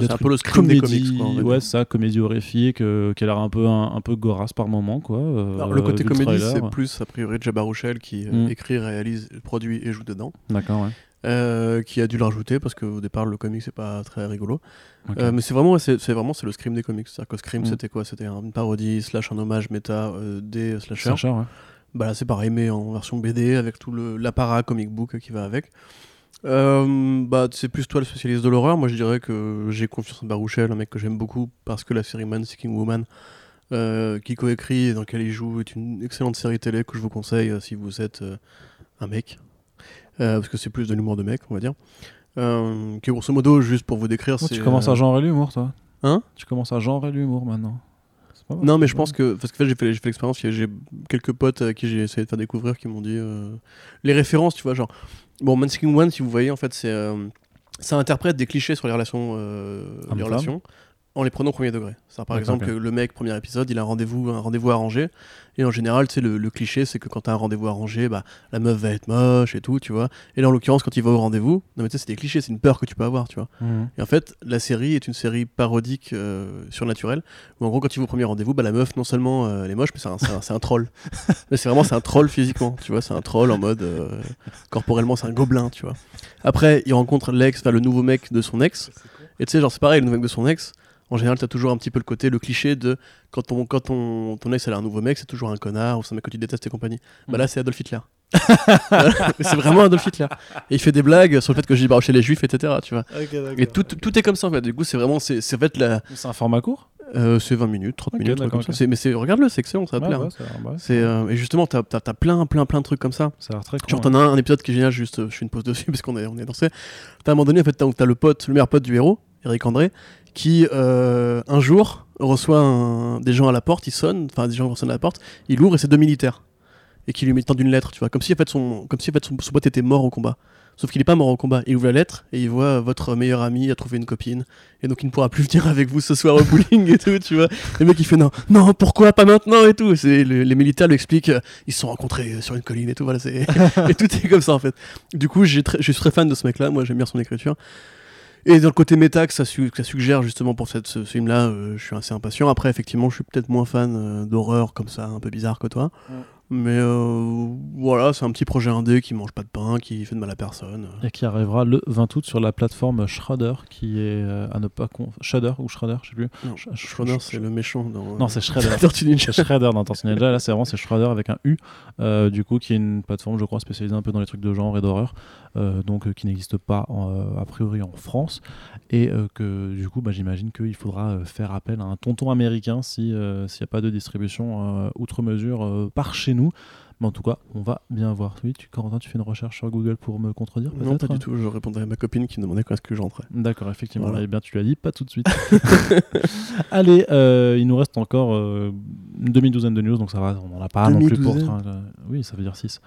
c'est un peu le script des comics, quoi, ouais, ça, comédie horrifique, euh, qui a l'air un peu un, un peu gorasse par moment, quoi. euh, Alors, le côté comédie, c'est plus a priori Jabba Rouchel qui euh, Mm. écrit, réalise, produit et joue dedans, D'accord, ouais. euh, qui a dû le rajouter parce qu'au départ le comic c'est pas très rigolo. Mais c'est vraiment, c'est vraiment c'est le Scream des comics. C'est-à-dire que Scream Mm. c'était quoi? C'était une parodie slash un hommage méta des slashers. Slasher, ouais. Bah là c'est pareil mais en version BD avec tout le- l'apparat comic book qui va avec. Euh, bah c'est plus toi le spécialiste de l'horreur. Moi je dirais que j'ai confiance en Baruchel, un mec que j'aime beaucoup parce que la série Man Seeking Woman euh, qui coécrit et dans laquelle il joue est une excellente série télé que je vous conseille euh, si vous êtes un mec. Parce que c'est plus de l'humour de mec on va dire. Qui grosso modo juste pour vous décrire. Oh, tu commences à genrer l'humour, toi Hein? Tu commences à genrer l'humour maintenant. C'est pas mal, Non, mais je pense que. Parce que en fait, j'ai fait, fait l'expérience. J'ai quelques potes à qui j'ai essayé de faire découvrir qui m'ont dit. Les références, tu vois, genre. Bon, Man Seeking One, si vous voyez, en fait, c'est. euh, ça interprète des clichés sur les relations, euh, les Homme-femme. relations en les prenant au premier degré. C'est-à-dire, par exemple, que le mec, premier épisode, il a un rendez-vous, un rendez-vous arrangé. Et en général, tu sais, le, le cliché, c'est que quand t'as un rendez-vous arrangé, bah, la meuf va être moche et tout, tu vois. Et là, en l'occurrence, quand il va au rendez-vous, non, mais tu sais, c'est des clichés, c'est une peur que tu peux avoir, tu vois. Mhm. Et en fait, la série est une série parodique euh, surnaturelle où en gros, quand il va au premier rendez-vous, bah, la meuf, non seulement euh, elle est moche, mais c'est un, c'est un- c'est un troll. mais c'est vraiment c'est un troll physiquement, tu vois, c'est un troll en mode euh, corporellement, c'est un gobelin, tu vois. Après, il rencontre l'ex, enfin le nouveau mec de son ex. Et tu sais, genre, c'est pareil, le nouveau mec de son ex. En général, t'as toujours un petit peu le côté, le cliché de quand ton, quand ton, ton ex elle a un nouveau mec, c'est toujours un connard ou c'est un mec que tu détestes et compagnie. Bah Mm. là, c'est Adolf Hitler. C'est vraiment Adolf Hitler. Et il fait des blagues sur le fait que j'ai chez les juifs, etc. Tu vois. Et tout, tout est comme ça en fait. Du coup, c'est vraiment. C'est en fait la. C'est un format court? Euh, c'est 20 minutes, 30 Ok, minutes, comme ça. Mais c'est, regarde-le, c'est excellent, ça va Ouais, hein. ouais, euh, et justement, t'as, t'as, t'as plein, plein, plein de trucs comme ça. Ça a l'air très cool. Genre, t'en as un, un épisode qui est génial, juste, euh, je fais une pause dessus parce qu'on est, on est dansé. T'as à un moment donné, en fait, t'as, t'as le pote, le meilleur pote du héros, Eric André, qui, euh, un jour, reçoit des gens à la porte, il sonne, enfin, des gens sonnent à la porte, il ouvre et c'est deux militaires. Et qui lui tendent une lettre, tu vois, comme si, en fait, son, comme si, en fait, son, son pote était mort au combat. Sauf qu'il est pas mort au combat. Il ouvre la lettre et il voit votre meilleur ami a trouvé une copine et donc il ne pourra plus venir avec vous ce soir au bowling et tout, tu vois. Le mec il fait non, non, pourquoi pas maintenant et tout. C'est le- les militaires lui expliquent, euh, ils se sont rencontrés euh, sur une colline et tout, voilà, c'est et tout est comme ça en fait. Du coup, je suis très fan de ce mec-là. Moi, j'aime bien son écriture. Et dans le côté méta que ça, suggère justement pour ce, film-là, euh, je suis assez impatient. Après, effectivement, je suis peut-être moins fan euh, d'horreur comme ça, un peu bizarre que toi. Ouais. Mais euh, voilà, c'est un petit projet indé qui mange pas de pain, qui fait de mal à personne. Et qui arrivera le 20 août sur la plateforme Shudder, qui est euh, à ne pas con... Shudder ou Shredder, je sais plus. Non, Sh- sh- Schroeder, sh- c'est le méchant dans. Non, c'est Shredder. Tortue Ninja. Shredder dans Tortue Ninja, là c'est vraiment c'est Shredder avec un U, euh, du coup qui est une plateforme je crois spécialisée un peu dans les trucs de genre et d'horreur, euh, donc euh, qui n'existe pas euh, a priori en France, et euh, que du coup bah, j'imagine qu'il faudra euh, faire appel à un tonton américain si euh, s'il n'y a pas de distribution euh, outre mesure euh, par chez nous. Mais en tout cas, on va bien voir. Oui, tu, Corentin, tu fais une recherche sur Google pour me contredire Non, pas du tout. Je répondais à ma copine qui me demandait quand est-ce que je rentrais. D'accord, effectivement. Voilà. Eh bien, tu lui as dit pas tout de suite. Allez, euh, il nous reste encore euh, une demi-douzaine de news, donc ça va, on n'en a pas non plus pour. De- Oui, ça veut dire 6.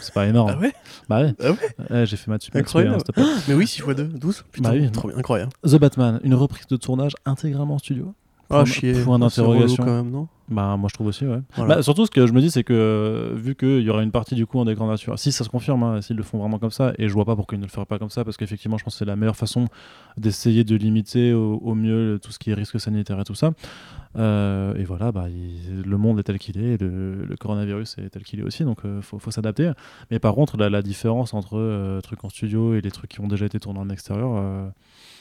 C'est pas énorme. Ah ouais? Bah ouais. Ah ouais? Eh, J'ai fait ma dessus, Incroyable. plaît. Mais oui, 6 x 2, 12. Putain, Bah oui. trop bien, incroyable. The Batman, une reprise de tournage intégralement en studio. Ah, chier. point Ah, d'interrogation. quand même, non? Bah moi je trouve aussi, ouais. Voilà. Bah, surtout ce que je me dis, c'est que euh, vu qu'il y aura une partie du coup en écran nature, si ça se confirme, hein, s'ils le font vraiment comme ça, et je vois pas pourquoi ils ne le feraient pas comme ça, parce qu'effectivement je pense que c'est la meilleure façon d'essayer de limiter au, au mieux tout ce qui est risque sanitaire et tout ça. Euh, et voilà, bah, il- le monde est tel qu'il est, le, le coronavirus est tel qu'il est aussi, donc il faut, faut s'adapter. Mais par contre, la, la différence entre euh, trucs en studio et les trucs qui ont déjà été tournés en extérieur, euh,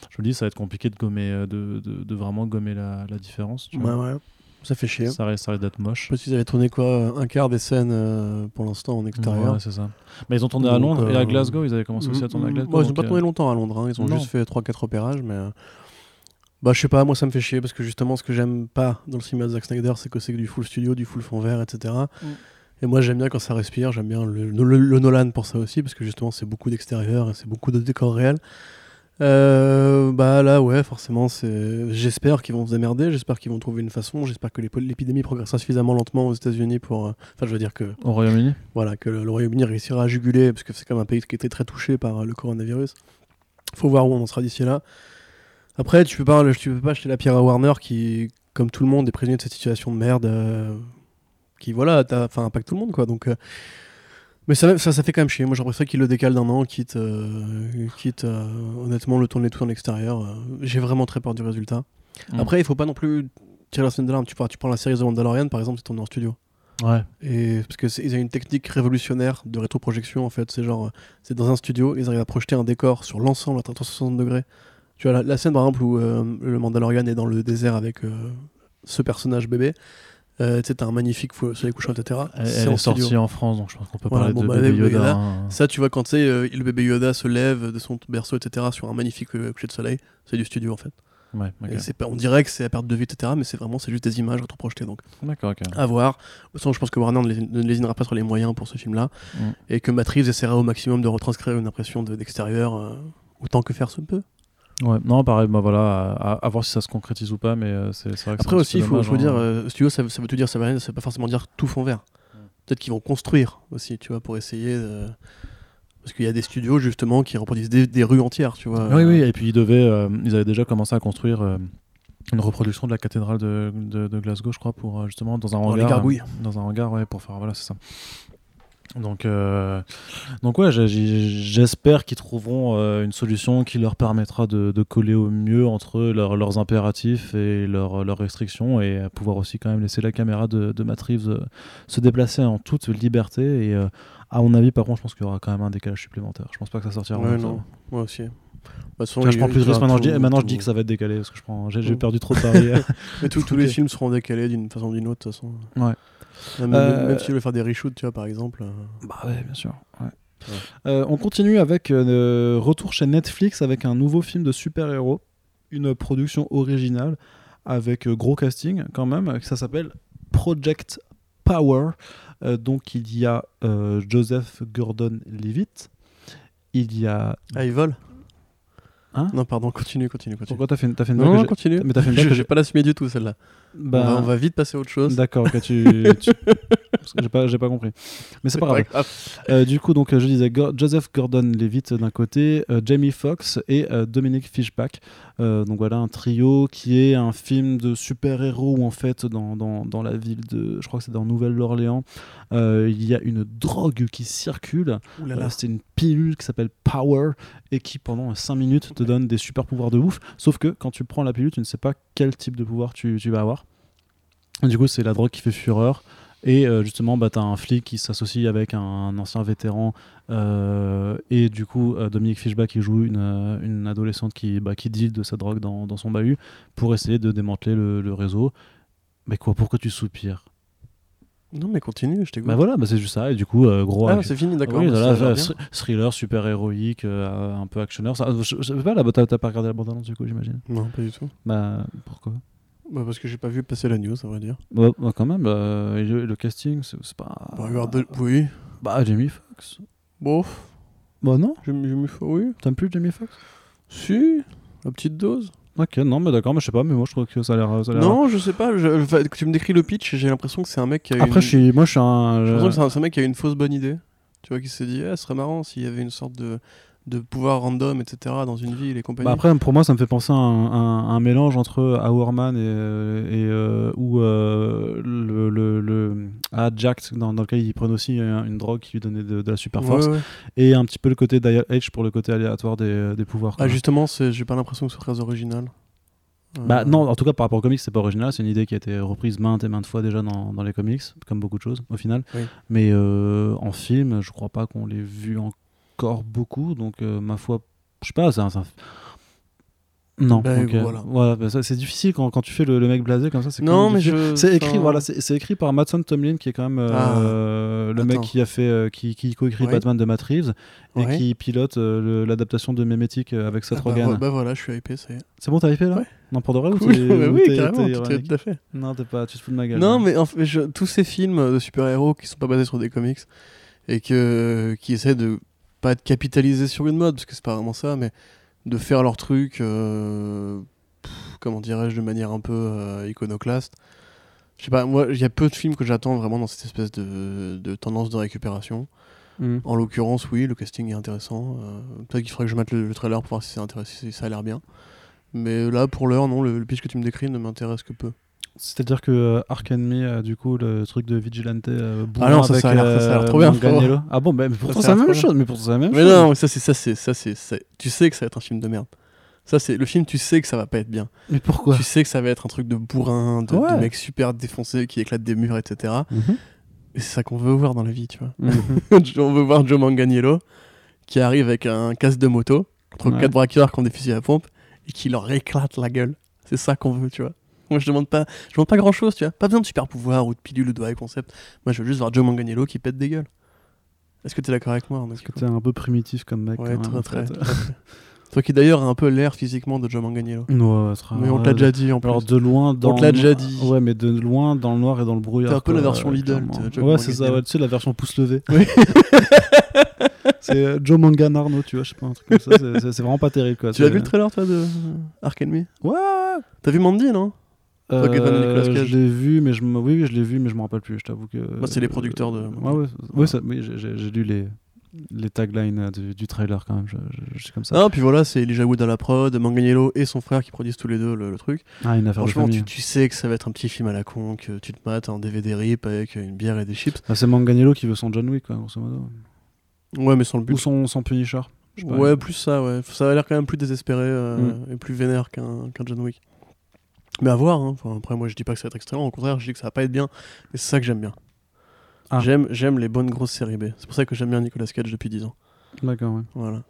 je me dis ça va être compliqué de gommer, euh, de, de- de vraiment gommer la, la différence. tu vois. Ouais, ouais. Ça fait chier. Ça risque, d'être moche. Pas s'ils avaient tourné quoi, un quart des scènes euh, pour l'instant en extérieur. Ouais, c'est ça. Mais ils ont tourné à Londres et à euh, Glasgow, ils avaient commencé aussi à tourner à Mm, mm. Glasgow. Ils ont donc, pas euh, tourné longtemps à Londres, hein. ils ont non. juste fait 3-4 opérages, mais. euh, Bah, je sais pas, moi ça me fait chier parce que justement, ce que j'aime pas dans le cinéma de Zack Snyder, c'est que c'est du full studio, du full fond vert, etc. Mm. Et moi j'aime bien quand ça respire, j'aime bien le, le- le Nolan pour ça aussi, parce que justement, c'est beaucoup d'extérieur et c'est beaucoup de décors réels. Euh, bah là, ouais, forcément, c'est. J'espère qu'ils vont se démerder, j'espère qu'ils vont trouver une façon, j'espère que l'épidémie progressera suffisamment lentement aux États-Unis pour. euh, Enfin, je veux dire que Au Royaume-Uni? voilà, que le, le Royaume-Uni réussira à juguler, parce que c'est quand même un pays qui était très touché par euh, le coronavirus. Faut voir où on en sera d'ici là. Après, tu peux pas, tu peux pas acheter la pierre à Warner qui, comme tout le monde, est prisonnier de cette situation de merde, qui voilà, t'as- impacte tout le monde quoi. Donc, mais ça, ça, ça fait quand même chier. Moi, préféré qu'il le décale d'un an, quitte, euh, quitte euh, honnêtement le tourner tout en extérieur. euh, J'ai vraiment très peur du résultat. Mm. Après, il faut pas non plus tirer la semaine d'alarme. Tu, prends- tu prends la série The Mandalorian, par exemple, c'est tourné en studio. Ouais. Et parce que ils ont une technique révolutionnaire de rétroprojection en fait. C'est genre, c'est dans un studio, ils arrivent à projeter un décor sur l'ensemble à 360 degrés. Tu vois la, la scène par exemple où euh, le Mandalorian est dans le désert avec euh, ce personnage bébé. Euh, tu sais, t'as un magnifique soleil couchant, etc. Elle, C'est elle en est sortie studio. en France, donc je pense qu'on peut Voilà, parler bon, de bah, Baby Yoda. Yoda, hein. Ça, tu vois, quand tu sais, euh, le bébé Yoda se lève de son berceau, etc., sur un magnifique euh, coucher de soleil, c'est du studio en fait. Ouais, ok. Et c'est pas, on dirait que c'est à perte de vue, etc., mais c'est vraiment c'est juste des images rétroprojetées. Donc, D'accord, ok. à voir. Façon, je pense que Warner ne, lés- ne lésinera pas sur les moyens pour ce film-là. Mm. Et que Reeves essaiera au maximum de retranscrire une impression de- d'extérieur euh, autant que faire se peut. Ouais, non, pareil, bah voilà, à, à voir si ça se concrétise ou pas, mais euh, c'est vrai que Après aussi, il faut, faut dire, hein. euh, studio, ça, veut- ça veut tout dire, ça veut rien, ça veut pas forcément dire tout fond vert. Peut-être qu'ils vont construire aussi, tu vois, pour essayer de... Parce qu'il y a des studios, justement, qui reproduisent des, des rues entières, tu vois. Oui, oui, et puis ils devaient, euh, ils avaient déjà commencé à construire euh, une reproduction de la cathédrale de, de- de Glasgow, je crois, pour justement dans un Dans les hangar. gargouilles. Dans un hangar, ouais, pour faire, voilà, c'est ça. Donc, euh, donc ouais, j'espère qu'ils trouveront euh, une solution qui leur permettra de, de coller au mieux entre leur- leurs impératifs et leurs leurs restrictions et pouvoir aussi quand même laisser la caméra de, de Matt Reeves euh, se déplacer en toute liberté. Et à mon avis, par contre, je pense qu'il y aura quand même un décalage supplémentaire. Je pense pas que ça sortira. Ouais, non, moi aussi. Bah, façon, je prends plus de risques maintenant. Je dis, tout- maintenant, je tout- dis que ça va être décalé parce que je prends, j'ai perdu trop de paris. Mais tous les films seront décalés d'une façon ou d'une autre, de toute façon. Même, Euh, même si tu veux faire des reshoots, tu vois, par exemple. euh, Bah ouais, bien sûr. ouais. Ouais. Euh, on continue avec euh, retour chez Netflix avec un nouveau film de super-héros, une production originale avec gros casting quand même. Ça s'appelle Project Power. Donc il y a Joseph Gordon-Levitt. Il y a. Ah, ils volent Hein? Non, pardon, continue, continue, continue. Pourquoi t'as fait, fait une Non, blague non, que continue. Mais t'as fait une blague J'ai pas l'assumé du tout, celle-là. Bah, on, va, on va vite passer à autre chose. D'accord, ok, tu, j'ai pas, j'ai pas compris. Mais c'est pas grave. grave. Euh, du coup, donc, euh, je disais Go- Joseph Gordon-Levitt d'un côté, euh, Jamie Foxx et euh, Dominic Fishback. Euh, donc voilà, un trio qui est un film de super-héros où en fait, dans, dans, dans la ville de, je crois que c'est dans Nouvelle-Orléans, euh, il y a une drogue qui circule. Euh, c'est une pilule qui s'appelle Power et qui pendant 5 minutes te donne des super pouvoirs de ouf. Sauf que quand tu prends la pilule, tu ne sais pas quel type de pouvoir tu, tu vas avoir. Du coup, c'est la drogue qui fait fureur. Et euh, justement, bah, tu as un flic qui s'associe avec un, ancien vétéran. euh, et du coup, euh, Dominique Fishback qui joue une, euh, une adolescente qui, bah, qui deal de sa drogue dans, dans son bahut pour essayer de démanteler le, le réseau. Mais quoi, pourquoi tu soupires? Non, mais continue, je t'écoute. Bah voilà, bah, c'est juste ça. Et du coup, gros. ah, c'est fini, d'accord. oui, bah, thriller super héroïque, un peu actionneur. Ça, je, je sais pas, là, bah, t'as t'as pas regardé la bande-annonce du coup, j'imagine. Non, pas du tout. Bah, pourquoi? Bah, parce que j'ai pas vu passer la news, à vrai dire. bah, bah, quand même, bah, et le, casting, c'est pas. Bah, regarde, oui. Bah, Jamie Foxx. Bon, Bah, non, j'ai mis- oui. t'aimes plus Jamie Foxx? Si, la petite dose. Ok, non, mais d'accord, mais je sais pas, mais moi je trouve que ça a l'air. ça a l'air- Non, je sais pas. Je, enfin, tu me décris le pitch, j'ai l'impression que c'est un mec qui a Après, une... je suis, moi je suis un. J'ai l'impression que c'est un, c'est un mec qui a une fausse bonne idée. Tu vois, qui s'est dit, eh, ce serait marrant s'il y avait une sorte de, de pouvoir random, etc. dans une ville et compagnie. Bah après, pour moi, ça me fait penser à un, un- un mélange entre Hourman et, euh, et euh, ou euh, le, le, le Jack, dans, dans lequel ils prennent aussi euh, une drogue qui lui donnait de, de la super force, Ouais, ouais. et un petit peu le côté Dial H pour le côté aléatoire des, des pouvoirs. Ah, justement, j'ai pas l'impression que ce soit très original. Euh, Bah non, en tout cas par rapport aux comics, c'est pas original, c'est une idée qui a été reprise maintes et maintes fois déjà dans, dans les comics, comme beaucoup de choses au final. Oui. Mais euh, en film, je crois pas qu'on l'ait vu encore beaucoup, donc euh, ma foi, je sais pas, c'est un... Non, Bah, donc, euh, voilà. bah, ça, c'est difficile quand, quand tu fais le, le mec blasé comme ça. c'est Non, mais je. C'est écrit, enfin, voilà, c'est écrit par Mattson Tomlin, qui est quand même euh, le mec qui a fait, euh, qui, qui coécrit Ouais. Batman de Matt Reeves et Ouais. qui pilote euh, l'adaptation de Mémétique euh, avec Seth Ah, bah, Rogen. vo- bah voilà, je suis hypé, ça y est. C'est bon, t'as hypé là Ouais. Non, pour de vrai ou Cool. Ouais, ou oui, carrément, tout, à fait. Non, t'es pas, tu te fous de ma gueule. Non, mais en fait, je- tous ces films de super-héros qui sont pas basés sur des comics et que, qui essaient de pas être capitalisés sur une mode, parce que c'est pas vraiment ça, mais de faire leur truc, euh, pff, comment dirais-je, de manière un peu euh, iconoclaste. Je sais pas, moi, il y a peu de films que j'attends vraiment dans cette espèce de, de tendance de récupération. Mm. En l'occurrence, oui, le casting est intéressant. Euh, Peut-être qu'il faudrait que je mette le, le trailer pour voir si ça a l'air bien. Mais là, pour l'heure, non, le, le pitch que tu me décris ne m'intéresse que peu. C'est-à-dire que euh, Ark Enemy, du coup, le truc de Vigilante, euh, Ah non, ça, avec, ça a l'air- euh, trop bien. Ah bon, mais pourtant c'est la même chose. Mais pourtant c'est la même Mais non, ça c'est ça c'est ça c'est tu sais que ça va être un film de merde. Ça c'est le film, tu sais que ça va pas être bien. Mais pourquoi Tu sais que ça va être un truc de bourrin, de, Ouais. de mec super défoncé qui éclate des murs, etc. Et c'est ça qu'on veut voir dans la vie, tu vois. Mhm. On veut voir Joe Manganiello qui arrive avec un casque de moto contre Ouais. quatre braqueurs qui ont des fusils à pompe et qui leur éclate la gueule. C'est ça qu'on veut, tu vois. Moi je demande pas je demande pas grand chose, tu vois. Pas besoin de super pouvoir ou de pilule ou de high concept. Moi je veux juste voir Joe Manganiello qui pète des gueules. Est-ce que t'es d'accord avec moi Parce que t'es un peu primitif comme mec. Ouais, très très. Toi qui d'ailleurs a un peu l'air physiquement de Joe Manganiello. Ouais, très- Mais on te l'a déjà dit en plus. Alors de loin dans. te l'a déjà dit. Ouais, mais de loin dans le noir et dans le brouillard. T'es un peu la version euh, Lidl Ouais, c'est ça. Ouais, tu sais la version pouce levé. Oui. c'est euh, Joe Mangan Arnaud, tu vois, je sais pas un truc comme ça. c'est- vraiment pas terrible quoi. tu as vu le trailer toi de Ark Enemy Ouais. T'as vu Mandy non? Nicolas Euh, Cage. je l'ai vu, mais je me... oui, oui, je l'ai vu, mais je me rappelle plus. Je t'avoue que. Bah, c'est les producteurs de- Ouais, ouais, oui, j'ai- lu les les taglines euh, du, du trailer quand même. Je, je- comme ça. Non, puis voilà, c'est Elijah Wood à la prod, Manganiello et son frère qui produisent tous les deux le, le truc. Ah, une affaire Franchement, tu, tu sais que ça va être un petit film à la con, que tu te mates en DVD rip avec une bière et des chips. Ah, c'est Manganiello qui veut son John Wick, quoi, grosso modo. Ouais, mais sans le but. Ou son, son Punisher. pas. Ouais, plus ça, ouais. Ça a l'air quand même plus désespéré euh, Mm. et plus vénère qu'un qu'un John Wick. Mais à voir, hein. Enfin, après moi je dis pas que ça va être extrêmement, au contraire je dis que ça va pas être bien, mais c'est ça que j'aime bien. Ah. J'aime, j'aime les bonnes grosses séries B. C'est pour ça que j'aime bien Nicolas Cage depuis 10 ans. D'accord, ouais. Voilà.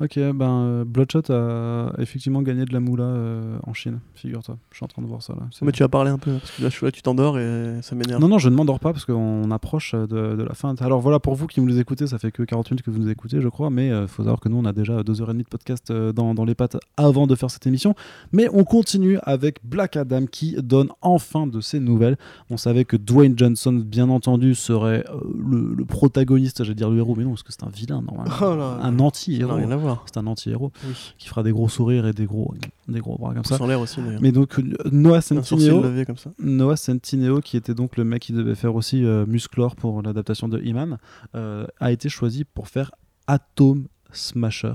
Ok, ben euh, Bloodshot a effectivement gagné de la moula euh, en Chine, figure-toi. Je suis en train de voir ça là. Mais tu vas parler un peu, parce que là, je suis là, tu t'endors et ça m'énerve. Non, non, je ne m'endors pas parce qu'on approche euh, de, de la fin. Alors voilà, pour vous qui nous écoutez, ça fait que 40 minutes que vous nous écoutez, je crois, mais il faut savoir que nous, on a déjà 2h30 de podcast euh, dans, dans les pattes avant de faire cette émission. Mais on continue avec Black Adam qui donne enfin de ses nouvelles. On savait que Dwayne Johnson, bien entendu, serait euh, le, le protagoniste, j'allais dire le héros, mais non, parce que c'est un vilain normalement. Oh là, un anti-héros. Voir. C'est un anti-héros Oui. qui fera des gros sourires et des gros, des gros bras comme ça. En l'air aussi. Mais donc, euh, Noah Centineo. levé comme ça. Noah Centineo, qui était donc le mec qui devait faire aussi euh, Musclor pour l'adaptation de Iman, euh, a été choisi pour faire Atom Smasher.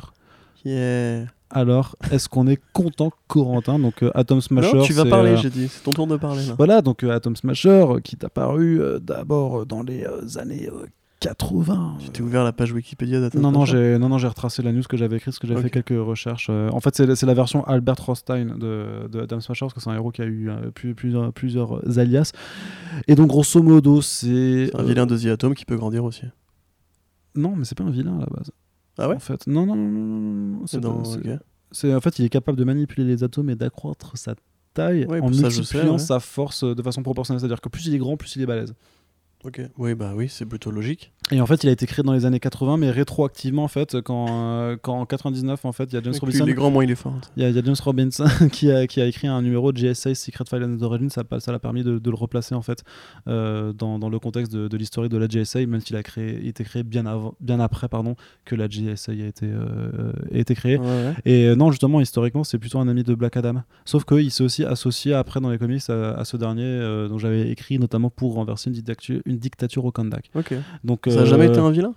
Yeah. Alors, est-ce qu'on est content, Corentin? Donc, euh, Atom Smasher. non, tu vas parler, euh, j'ai dit. C'est ton tour de parler, là. Voilà, donc euh, Atom Smasher, qui est apparu euh, d'abord dans les années 80. Tu t'es ouvert la page Wikipédia d'Atom Non, non, Smasher j'ai non, non, j'ai retracé la news que j'avais écrite parce que j'avais fait quelques recherches. Euh, en fait, c'est c'est la version Albert Rostein de, de Adam Smasher parce que c'est un héros qui a eu euh, plus- plusieurs, plusieurs alias. Et donc, grosso modo, c'est. C'est un euh, vilain de The Atom qui peut grandir aussi. Non, mais c'est pas un vilain à la base. Ah ouais En fait, non, non, non, non, C'est dans. pas- c'est- ok. c'est- en fait, il est capable de manipuler les atomes et d'accroître sa taille Ouais, en ça, je sais, multipliant ouais. sa force euh, de façon proportionnelle. C'est-à-dire que plus il est grand, plus il est balèze. Ok. Oui, bah oui, c'est plutôt logique. Et en fait, il a été créé dans les années 80, mais rétroactivement, en fait, quand, euh, quand en 99, en fait, il y a James Robinson. il est grand, moins il est fort. Il y, a, il y a James Robinson qui a, qui a écrit un numéro de GSA Secret File and Origin, ça pas- ça l'a permis de, de le replacer en fait euh, dans, dans le contexte de, de l'historique de la GSA, même s'il a créé, il était créé bien, avant, bien après pardon, que la GSA a été, euh, a été créée. Ouais, ouais. Et non, justement, historiquement, c'est plutôt un ami de Black Adam. Sauf qu'il s'est aussi associé après dans les comics à, à ce dernier, dont j'avais écrit notamment pour renverser une dictature, une dictature au Kandak. Ok. Donc, Ça a euh, jamais été un vilain?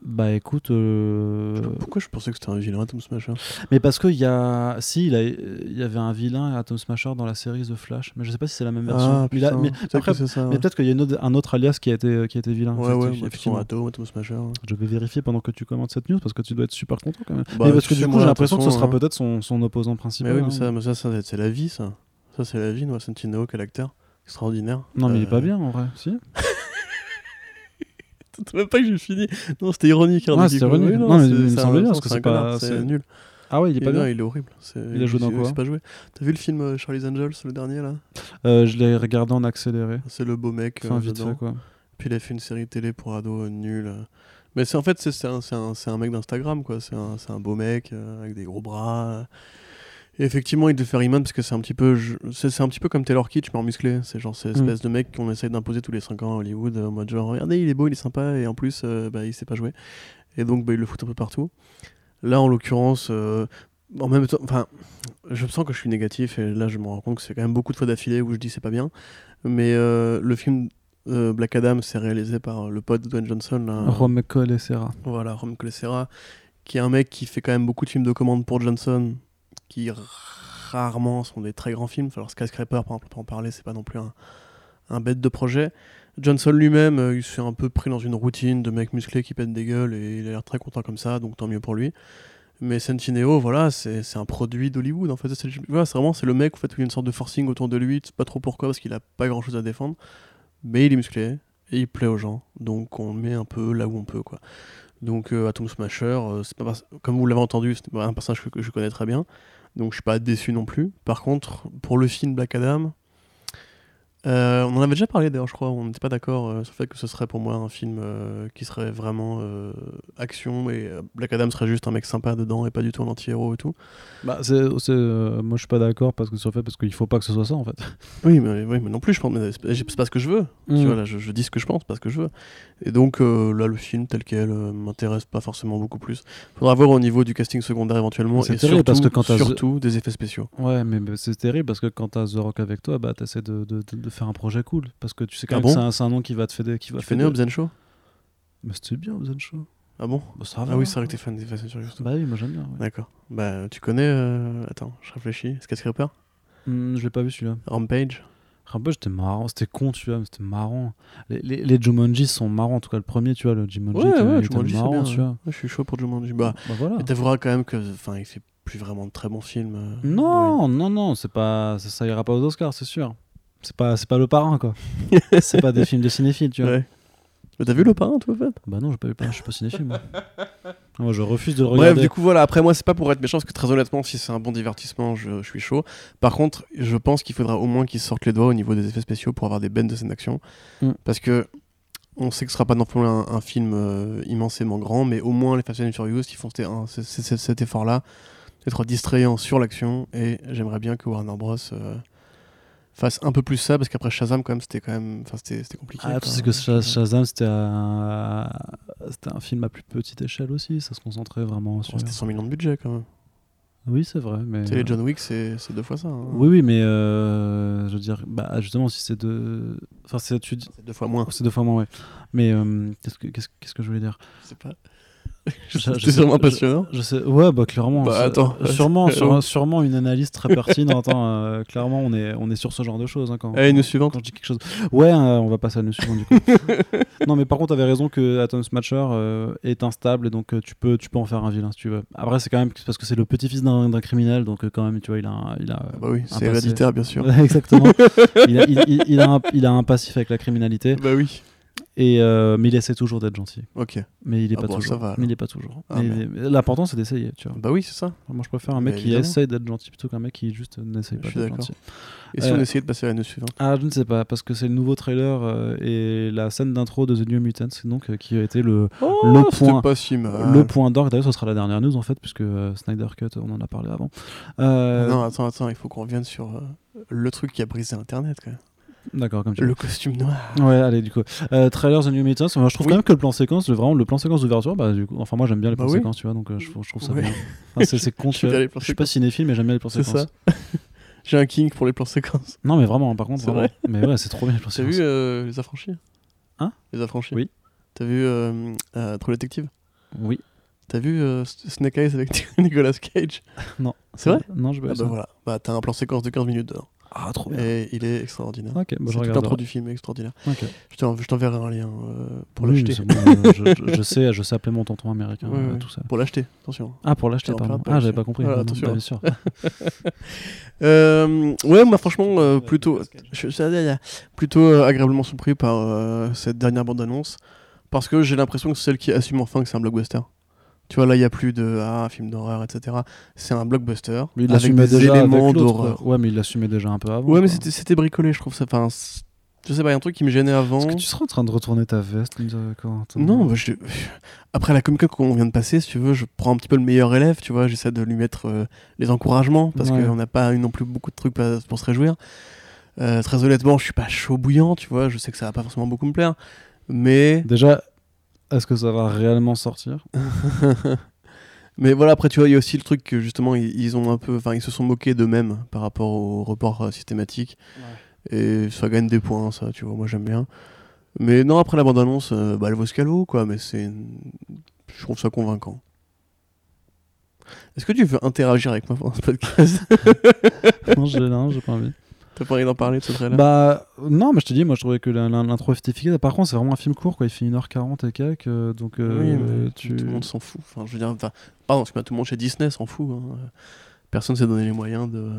Bah écoute. euh, Pourquoi je pensais que c'était un vilain, Atom Smasher Mais parce qu'il y a. Si, il, a- il y avait un vilain Atom Smasher dans la série The Flash, mais je sais pas si c'est la même version. Ah, mais, là- putain, mais peut-être après- mais qu'il y a une autre- un autre alias qui a été, qui a été vilain. Ouais, ouais, effectivement. Atom, Atom Smasher. ouais. Je vais vérifier pendant que tu commentes cette news parce que tu dois être super content quand même. Bah, mais parce que du coup, j'ai l'impression que ce sera hein. peut-être son, son opposant principal. Mais oui, mais hein. ça, mais ça, ça, c'est la vie, ça. Ça, c'est la vie, Noah Centineo, quel acteur. Extraordinaire. Non, mais il est Euh, pas bien en vrai. Si T'as même pas que j'ai fini. Non, c'était ironique. hein, Ouais, c'était Non, mais c'est- il me bien, parce que pas- nul. Ah ouais, il est pas bien. il est horrible. Il a joué dans quoi pas joué. T'as vu le film euh, Charlie's Angels, le dernier là? Euh, je l'ai regardé en accéléré. C'est le beau mec. Enfin, euh, vite fait quoi. Puis il a fait une série télé pour ados euh, nulle. euh. Mais c'est en fait c'est un, un, un mec d'Instagram quoi. C'est un, un beau mec euh, avec des gros bras. Et effectivement il devait faire Iman parce que c'est un petit peu je- c'est un petit peu comme Taylor Kitsch mais en musclé. C'est genre cette Mm. espèce de mec qu'on essaye d'imposer tous les 5 ans à Hollywood euh, en mode genre regardez il est beau il est sympa et en plus euh, bah, il sait pas jouer. Et donc bah, il le fout un peu partout. Là en l'occurrence euh, en même temps enfin je sens que je suis négatif et là je me rends compte que c'est quand même beaucoup de fois d'affilée où je dis c'est pas bien. Mais euh, le film euh, Black Adam, c'est réalisé par le pote de Dwayne Johnson, là, Rome Cole et Serra. voilà, Rom Colessera, qui est un mec qui fait quand même beaucoup de films de commande pour Johnson, qui rarement sont des très grands films. Alors Skyscraper, par exemple, peut en parler, c'est pas non plus un, bête de projet. Johnson lui-même, euh, il s'est un peu pris dans une routine de mec musclé qui pète des gueules et il a l'air très content comme ça, donc tant mieux pour lui. Mais Centineo, voilà, c'est un produit d'Hollywood en fait. C'est vraiment c'est le mec où il y a une sorte de forcing autour de lui, tu sais pas trop pourquoi parce qu'il a pas grand chose à défendre, mais il est musclé et il plaît aux gens, donc on le met un peu là où on peut quoi. Donc euh, Atom Smasher, euh, comme vous l'avez entendu, c'est un personnage que je connais très bien, donc je suis pas déçu non plus. Par contre, pour le film Black Adam, euh, on en avait déjà parlé d'ailleurs, je crois, on n'était pas d'accord euh, sur le fait que ce serait pour moi un film euh, qui serait vraiment action et Black Adam serait juste un mec sympa dedans et pas du tout un anti-héros et tout. Bah, c'est, moi je suis pas d'accord parce que sur le fait parce qu'il faut pas que ce soit ça en fait. Oui, mais, oui, mais non plus, je pense, mais c'est pas ce que je veux. Mm. Tu vois, là, je, je dis ce que je pense, pas ce que je veux. Et donc, là, le film tel quel m'intéresse pas forcément beaucoup plus. Faudra voir au niveau du casting secondaire éventuellement. C'est et terrible, surtout, parce que quand surtout des effets spéciaux. Ouais, mais mais c'est terrible parce que quand t'as The Rock avec toi, bah t'essaies de, de, de, de faire un projet cool parce que tu sais quand Ah même bon que c'est un, un nom qui va te faire qui va Tu te connais fédérer. Obzen Show? Mais c'était bien Obzen Show. Ah bon? Bah, ça va. Ah oui, c'est vrai que t'es fan des Fast and Furious. Bah oui, moi j'aime bien. ouais. D'accord. Bah, tu connais. euh, Attends, je réfléchis. Skyscraper? Hmm, je l'ai pas vu celui-là. Rampage? Rampage c'était marrant, c'était con celui-là, mais c'était marrant. Les, les, les Jumanji sont marrants, en tout cas le premier, tu vois, le Jumanji Ouais, était, ouais, Jumanji, marrant, bien. tu vois. Ouais, je suis chaud pour Jumanji. Bah, Bah voilà. t'avoueras quand même que. Enfin, il fait plus vraiment de très bons films. euh, Non, non, non, c'est pas, ça, ça ira pas aux Oscars, c'est sûr. C'est pas, c'est pas le parrain, quoi. c'est pas des films de cinéphiles, tu vois. Ouais. T'as vu le parrain, toi, en fait? Bah non, j'ai pas vu, je suis pas cinéphile. Moi. moi, je refuse de le Bref, regarder. du coup, voilà. Après, moi, c'est pas pour être méchant, parce que très honnêtement, si c'est un bon divertissement, je, je suis chaud. Par contre, je pense qu'il faudra au moins qu'ils sortent les doigts au niveau des effets spéciaux pour avoir des bennes de scènes d'action. Mm. Parce que on sait que ce sera pas non plus un, un film euh, immensément grand, mais au moins les Fast and Furious, ils font cet, un- c- c- c- cet effort-là, d'être distrayant sur l'action. Et j'aimerais bien que Warner Bros. euh, fasse un peu plus ça, parce qu'après Shazam, quand même, c'était quand même, enfin, c'était c'était compliqué. Ah, sais que Sha- Shazam, c'était un... c'était un film à plus petite échelle aussi. Ça se concentrait vraiment sur. C'était 100 millions de budget quand même. Oui, c'est vrai. Mais... Les John Wick, c'est c'est deux fois ça. hein. Oui, oui, mais euh, je veux dire, bah, justement, si c'est deux. Enfin, c'est tu deux fois moins. c'est deux fois moins, ouais. Mais euh, qu'est-ce que qu'est-ce que je voulais dire? Je sais pas. Sais- sûrement passionnant. Je sais, ouais, bah clairement. Bah, c'est- attends. Sûrement, Oh. sûrement une analyse très pertinente. hein, euh, clairement, on est, on est sur ce genre de choses. hein, quand, Allez, news suivante. quand je dis quelque chose. Ouais, euh, on va passer à la suivante du coup. non, mais par contre, t'avais raison que Atom Smasher euh, est instable et donc euh, tu peux, tu peux en faire un vilain si tu veux. Après, c'est quand même parce que c'est le petit-fils d'un criminel, donc quand même, tu vois, il a, un- il a. Ah bah oui, c'est héréditaire, bien sûr. Exactement. il, a, il- il- il a un, il a un passif avec la criminalité, bah oui. Et, euh, mais il essaie toujours d'être gentil. Ok. Mais il est Ah pas bon, ça toujours. va, mais il est pas toujours. Ah, L'important, c'est d'essayer, tu vois. Bah oui, c'est ça. Moi, je préfère un Mais mec qui évidemment. essaye d'être gentil plutôt qu'un mec qui juste n'essaye Je pas suis d'être d'accord. gentil. Et si Euh, on essayait de passer à la news suivante? Ah, je ne sais pas, parce que c'est le nouveau trailer euh, et la scène d'intro de The New Mutants, donc euh, qui a été le, Oh, le point- pas si mal. le point d'orgue. D'ailleurs, ce sera la dernière news en fait, puisque euh, Snyder Cut, on en a parlé avant. Euh, Non, attends, attends, il faut qu'on revienne sur euh, le truc qui a brisé Internet, quand même. D'accord, comme. Le costume noir. Ouais, allez, du coup. Euh, trailer The New Mutants, je trouve Oui. quand même que le plan séquence, le- vraiment le plan séquence d'ouverture, bah, du coup, enfin moi j'aime bien les Bah plans oui. séquences, tu vois, donc euh, je, je trouve ça Ouais. bien. Enfin, c'est c'est con, tu vois. Je suis pas cinéphile, mais j'aime bien les plans C'est séquences. ça. J'ai un king pour les plans séquences. Non, mais vraiment, par contre, C'est vraiment. Mais ouais, c'est trop bien les plans T'as séquences. vu euh, Les Affranchis Hein? Les Affranchis Oui. T'as vu euh, euh, True Detective Oui. T'as vu euh, Snake Eyes avec Nicolas Cage? Non. C'est vrai? Non, je Ah bah voilà. Bah t'as un plan séquence de 15 minutes dedans. Ah, trop bien. Et il est extraordinaire. Ok, bah, C'est l'intro du film est extraordinaire. Ok. Je t'en- je t'enverrai un lien euh, pour Oui, l'acheter. bon, euh, je, sais, je sais appeler mon tonton américain, Ouais, euh, tout ça. Pour l'acheter, attention. Ah, pour l'acheter, pardon. Ah, j'avais pas compris. Voilà, Non, non, attention. bah, bien sûr. Euh, ouais, moi franchement, euh, plutôt, je, je- plutôt euh, agréablement surpris par euh, cette dernière bande-annonce. Parce que j'ai l'impression que c'est celle qui assume enfin que c'est un blockbuster. Tu vois, là, il n'y a plus de ah, un film d'horreur, etc. C'est un blockbuster Mais il avec l'assumait des déjà éléments d'horreur. Ouais, mais il l'assumait déjà un peu avant. Ouais, mais c'était c'était bricolé, je trouve ça. Enfin, je sais pas, il y a un truc qui me gênait avant. Est-ce que tu seras en train de retourner ta veste Corentin Non, bah, je- après la Comic Con qu'on vient de passer, si tu veux, je prends un petit peu le meilleur élève, tu vois, j'essaie de lui mettre euh, les encouragements, parce Ouais. qu'on n'a pas eu non plus beaucoup de trucs pour se réjouir. Euh, très honnêtement, je suis pas chaud bouillant, tu vois, je sais que ça va pas forcément beaucoup me plaire, mais, Déjà, est-ce que ça va réellement sortir mais voilà, après, tu vois, il y a aussi le truc que justement, ils, ils ont un peu, enfin, ils se sont moqués d'eux-mêmes par rapport au report euh, systématique, et ça gagne des points, ça, tu vois, moi j'aime bien. Mais non, après la bande-annonce, euh, bah, elle vaut ce qu'elle vaut, quoi, mais c'est. Je trouve ça convaincant. Est-ce que tu veux interagir avec moi pendant ce podcast? Non, j'ai pas envie. T'as pas envie d'en parler de ce trailer Bah, non, mais je te dis, moi je trouvais que l'intro était efficace. Par contre, c'est vraiment un film court, quoi. Il fait 1h40 et quelques, euh, donc euh, Oui, tu. tout le monde s'en fout. Enfin, je veux dire, enfin, pardon, parce que tout le monde chez Disney s'en fout. hein. Personne s'est donné les moyens de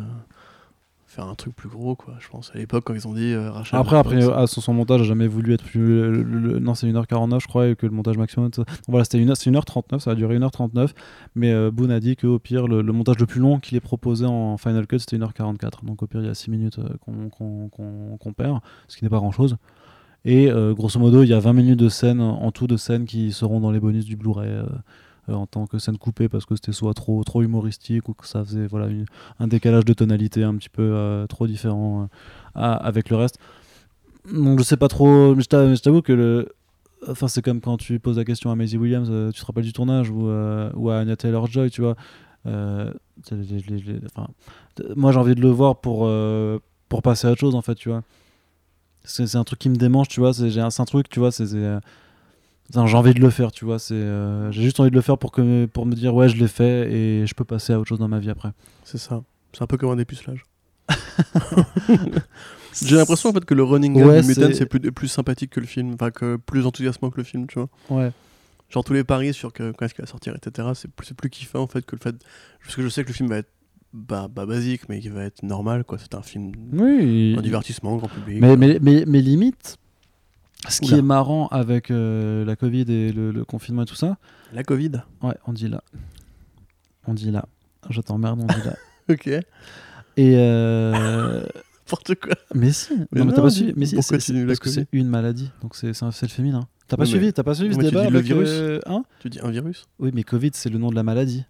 faire un truc plus gros, quoi. Je pense à l'époque quand ils ont dit euh, rachat. Après, après, ah, son, son montage a jamais voulu être plus. le- le- non, c'est 1h49, je crois, et que le montage maximum. ça- Donc voilà, c'était une, c'est 1h39, ça a duré 1h39. Mais euh, Boone a dit qu'au pire, le, montage le plus long qu'il ait proposé en Final Cut, c'était 1h44. Donc au pire, il y a 6 minutes euh, qu'on qu'on perd, ce qui n'est pas grand chose. Et euh, grosso modo, il y a 20 minutes de scènes, en tout de scènes qui seront dans les bonus du Blu-ray. Euh, en tant que scène coupée parce que c'était soit trop trop humoristique ou que ça faisait voilà un décalage de tonalité un petit peu euh, trop différent euh, avec le reste. Donc je sais pas trop mais je t'a- je t'avoue que enfin c'est comme quand tu poses la question à Maisie Williams tu te rappelles du tournage ou, ou à Anya Taylor Joy tu vois moi j'ai envie de le voir pour pour passer à autre chose en fait tu vois. C'est un truc qui me démange tu vois c'est un, un truc tu vois j'ai envie de le faire, tu vois. C'est, euh, j'ai juste envie de le faire pour que, pour me dire ouais, je l'ai fait et je peux passer à autre chose dans ma vie après. C'est ça. C'est un peu comme un dépucelage. J'ai l'impression en fait que le running gag Ouais, du Mutant c'est- plus, plus sympathique que le film, enfin que plus enthousiasmant que le film, tu vois. Ouais. Genre tous les paris sur que, quand est-ce qu'il va sortir, etc. C'est plus, plus kiffant en fait que le fait. Parce que je sais que le film va être bah, bah, basique, mais qui va être normal, quoi. C'est un film, Oui. un divertissement, grand public. Mais, mais, mais, mais limite, Ce qui est marrant avec euh, la Covid et le, le confinement et tout ça, La Covid. ouais, on dit là. On dit là. Je t'emmerde, on dit là. Ok. Et euh, N'importe quoi. mais si, Mais non, mais t'as pas suivi. Mais si, c'est- parce que c'est une maladie, donc c'est c'est le féminin. T'as pas suivi, t'as pas suivi ce tu débat dis le avec, virus. euh, hein? Tu dis un virus? Oui, mais Covid c'est le nom de la maladie.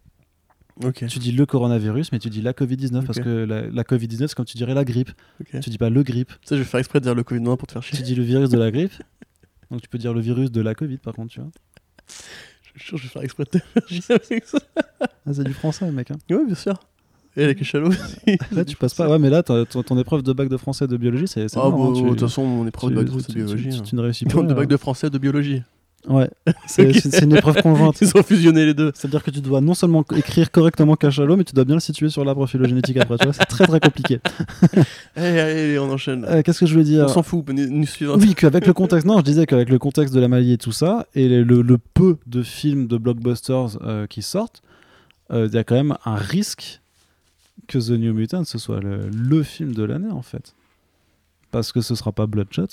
Tu dis le coronavirus, mais tu dis la Covid-19 parce Ok. que la, la Covid-19 c'est comme tu dirais la grippe. ok. Tu dis pas le grippe, Tu sais, je vais faire exprès de dire le Covid-19 pour te faire chier. tu dis le virus de la grippe. Donc tu peux dire le virus de la Covid par contre, tu vois. Je suis sûr, je vais faire exprès de te faire chier avec ça. Ah, c'est du français, mec. Hein. Ouais, bien sûr. Et avec les chalots aussi. Là, tu passes pas. Ouais, mais là, ton, ton- épreuve de bac de français de biologie, c'est. Ah, hein, tu- de toute façon, mon épreuve de bac de français de biologie. tu- hein. Tu ne réussis Une pas. de bac de français de biologie. Ouais, c'est une épreuve conjointe. Ils ont fusionné les deux. C'est-à-dire que tu dois non seulement écrire correctement cachalot, mais tu dois bien le situer sur l'arbre phylogénétique après. C'est très très compliqué. Allez, allez, on enchaîne. Euh, Qu'est-ce que je voulais dire on s'en fout, nous, suivante. Oui, qu'avec le contexte. Non, je disais qu'avec le contexte de la maladie et tout ça, et le, le- le peu de films de blockbusters euh, qui sortent, euh, il y a quand même un risque que The New Mutant ce soit le, le film de l'année en fait, parce que ce sera pas Bloodshot,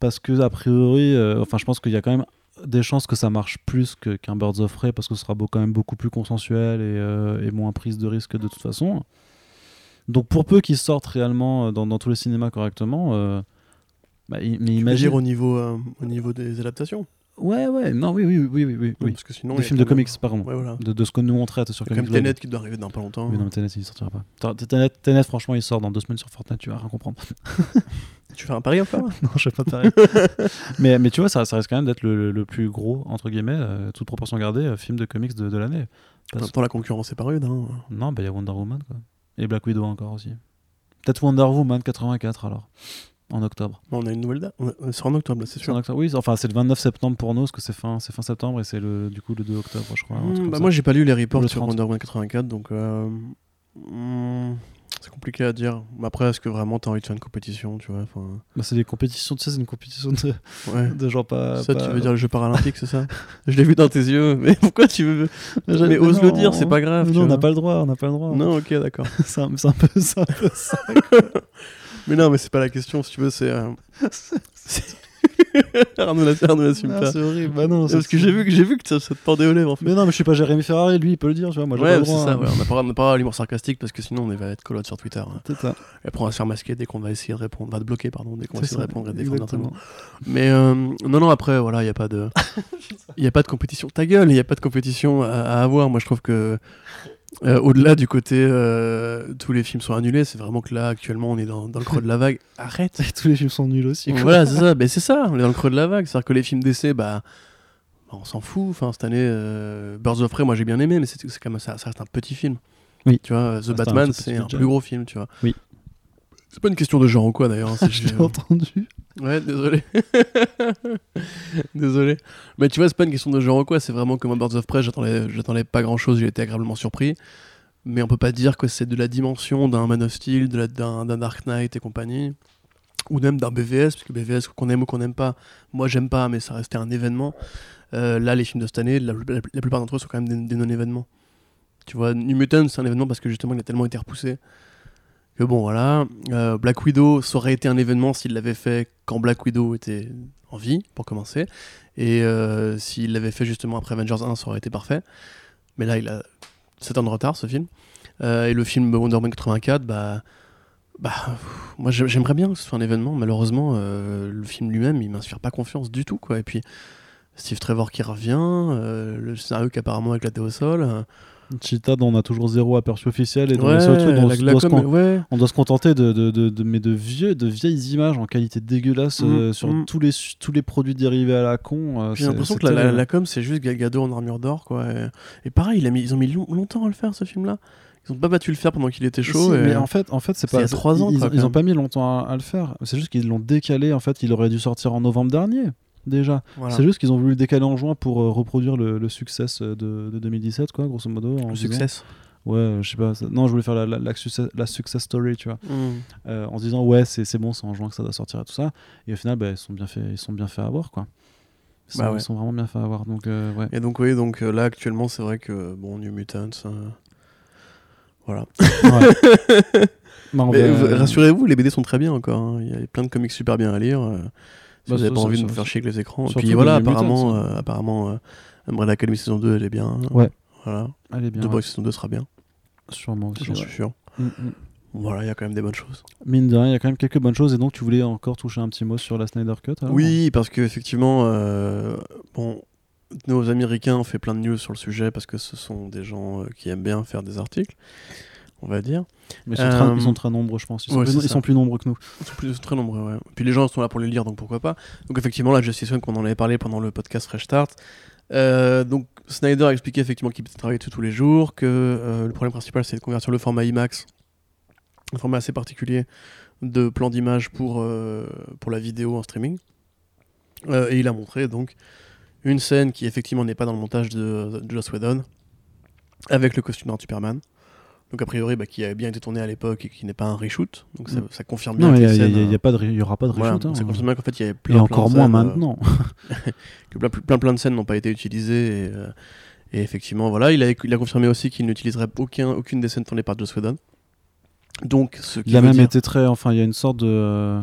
parce que a priori, euh, enfin, je pense qu'il y a quand même des chances que ça marche plus que- qu'un Birds of Prey parce que ce sera beau- quand même beaucoup plus consensuel et, euh, et moins prise de risque de toute façon. Donc pour peu qu'ils sortent réellement euh, dans, dans tous les cinémas correctement, euh, bah, mais imagine. dire au niveau, euh, au niveau des adaptations? Ouais, ouais, non, oui, oui, oui, oui, oui. oui. Parce que sinon. Des films de comics, pardon. Ouais, voilà. De, de ce que nous on traite sur Il y a Comics Blog. Tenet qui doit arriver dans pas longtemps. Oui, non, mais Tenet, il sortira pas. Tenet, Tenet, franchement, il sort dans deux semaines sur Fortnite, tu vas rien comprendre. Tu fais un pari encore non, je sais pas pareil. mais, mais tu vois, ça, ça risque quand même d'être le, le- plus gros, entre guillemets, euh, toute proportion gardée, euh, film de comics de, de l'année. Parce- la concurrence est pas rude. Hein. Non, bah il y a Wonder Woman, quoi. Et Black Widow encore aussi. Peut-être Wonder Woman 84 alors, en octobre. On a une nouvelle date. On sera en octobre, là, c'est C'est sûr. en octobre Oui, enfin c'est le 29 septembre pour nous, parce que c'est fin, c'est fin septembre et c'est le, du coup le 2 octobre, je crois. comme bah moi, j'ai pas lu les reports sur 30. Wonder Woman 84, donc. euh, hmm, c'est compliqué à dire. Mais après, est-ce que vraiment t'as envie de faire une compétition, tu vois Bah, c'est des compétitions, tu sais, c'est une compétition de, Ouais. de gens pas. ça, pas- tu veux dire le jeu paralympique, c'est ça Je l'ai vu dans tes yeux, mais pourquoi tu veux Mais ose non, le dire, c'est pas grave. non, on n'a pas le droit, on n'a pas le droit. Non, ok, d'accord. c'est un, c'est un peu c'est un peu ça. Mais non, mais c'est pas la question, si tu veux, c'est. euh, Arnaud l'a- Arnaud l'assume pas. c'est horrible. Bah non, Parce que j'ai vu que j'ai vu que ça, ça te pendait aux lèvres en fait. Mais non, mais je suis pas Jérémy Ferrari, lui, il peut le dire, tu vois. Moi, ouais, c'est ça, hein. ouais. on n'a pas, on n'a pas l'humour sarcastique parce que sinon on va être colotte sur Twitter. hein. C'est ça. Et après on va se faire masquer dès qu'on va essayer de répondre, on va te bloquer pardon, dès qu'on va essayer de répondre et défendre. Mais euh, non, non, après voilà, il n'y a pas de. Il y a pas de compétition. Ta gueule, il n'y a pas de compétition à, à avoir. Moi je trouve que. Euh, Au-delà du côté euh, tous les films sont annulés, c'est vraiment que là actuellement on est dans, dans le creux de la vague. Arrête tous les films sont nuls aussi. quoi. Voilà, c'est ça. Ben, c'est ça, on est dans le creux de la vague. C'est-à-dire que les films d'essai, bah, bah, on s'en fout. Enfin, cette année, euh, Birds of Prey, moi j'ai bien aimé, mais c'est quand même ça, ça reste un petit film. Oui. Tu vois, The Batman, c'est un plus gros film, tu vois. Oui. C'est pas une question de genre ou quoi d'ailleurs. hein, c'est Je l'ai entendu. Ouais, désolé. désolé. Mais tu vois, c'est pas une question de genre ou quoi. C'est vraiment que moi, Birds of Prey, j'attendais pas grand chose. J'ai été agréablement surpris. Mais on peut pas dire que c'est de la dimension d'un Man of Steel, d'un d'un Dark Knight et compagnie. Ou même d'un BVS, parce que BVS, qu'on aime ou qu'on n'aime pas, moi j'aime pas, mais ça restait un événement. Euh, là, les films de cette année, la, la- la plupart d'entre eux sont quand même des, des non-événements. Tu vois, New Mutant, c'est un événement parce que justement, il a tellement été repoussé que bon, voilà. Euh, Black Widow, ça aurait été un événement s'il l'avait fait quand Black Widow était en vie, pour commencer. Et euh, s'il l'avait fait justement après Avengers 1, ça aurait été parfait. Mais là, il a 7 ans de retard, ce film. Euh, et le film Wonder Woman 84, bah. Bah, moi j'ai- j'aimerais bien que ce soit un événement, malheureusement, le film lui-même il m'inspire pas confiance du tout, quoi. Et puis, Steve Trevor qui revient, le scénario qui apparemment éclaté au sol. Euh, Cheetah, dont on a toujours zéro aperçu officiel. Et dans ouais, les seuls trucs dont la- on la doit se com- con- ouais. on doit se contenter de, de, de, de- mais de, vieux, de vieilles images en qualité dégueulasse euh, Mm, sur mm. tous, les, tous les produits dérivés à la con. euh, J'ai l'impression que la, la, com c'est juste Gal Gadot en armure d'or, quoi. Et, et pareil, il a mis, ils ont mis long- longtemps à le faire ce film-là. Ils ont pas battu le faire pendant qu'il était chaud. Si, et- Mais en fait, en fait c'est pas. il y a trois ans, Ils, quoi, ils quand ont même. pas mis longtemps à, à le faire. C'est juste qu'ils l'ont décalé. En fait, il aurait dû sortir en novembre dernier. Déjà. voilà. C'est juste qu'ils ont voulu le décaler en juin pour euh, reproduire le, le succès euh, de, de 2017, quoi, grosso modo. en le succès. Ouais, je sais pas. ça- Non, je voulais faire la, la, la success, la success story, tu vois. Mm. Euh, en se disant, ouais, c'est bon, c'est en juin que ça doit sortir et tout ça. Et au final, bah, ils, sont bien fait, ils sont bien fait avoir, quoi. Ils sont, Bah ouais. ils sont vraiment bien fait avoir. Donc, euh, ouais. Et donc, oui, donc là actuellement, c'est vrai que bon, New Mutants. Voilà. Ouais. Rassurez-vous, les BD sont très bien encore. hein. Il y a plein de comics super bien à lire. Euh, Si Bah, vous avez ça- pas envie de vous faire chier avec les écrans. Et puis voilà, les apparemment, euh, apparemment euh, Umbrella Academy saison 2, elle est bien. Ouais. Voilà. Elle est bien. The ouais. Saison 2 sera bien, Sûrement aussi. j'en suis sûr. Mm, mm. Voilà, il y a quand même des bonnes choses. Mine de rien, il y a quand même quelques bonnes choses. Et donc, tu voulais encore toucher un petit mot sur la Snyder Cut alors Oui, parce que effectivement, euh, bon, nos Américains ont fait plein de news sur le sujet parce que ce sont des gens euh, qui aiment bien faire des articles, on va dire. Mais ils sont, très, Euh, ils sont très nombreux, je pense. Ils sont, ouais, plus, c'est ils ça. sont plus nombreux que nous. Ils sont plus- très nombreux, ouais. Puis les gens sont là pour les lire, donc pourquoi pas. Donc effectivement, la Justice League, on en avait parlé pendant le podcast Fresh Start. Euh, donc Snyder a expliqué effectivement qu'il travaillait dessus tous les jours, que euh, le problème principal c'est de convertir le format IMAX, un format assez particulier de plan d'image pour, euh, pour la vidéo en streaming. Euh, et il a montré donc une scène qui effectivement n'est pas dans le montage de, de Joss Whedon, avec le costume de Superman. Donc a priori bah, qui avait bien été tourné à l'époque et qui n'est pas un reshoot. Donc ça, Mm. ça confirme bien Non, il n'y euh, pas de, il y aura pas de voilà, reshoot. hein. ça confirme bien qu'en fait il y avait plein Et plein encore de moins scènes, euh, maintenant. que plein, plein, plein de scènes n'ont pas été utilisées. Et, euh, et effectivement, voilà, il a, il a confirmé aussi qu'il n'utiliserait aucun, aucune des scènes tournées par Joss Whedon. Donc, ce qui Il a même dire- été très. Enfin, il y a une sorte de.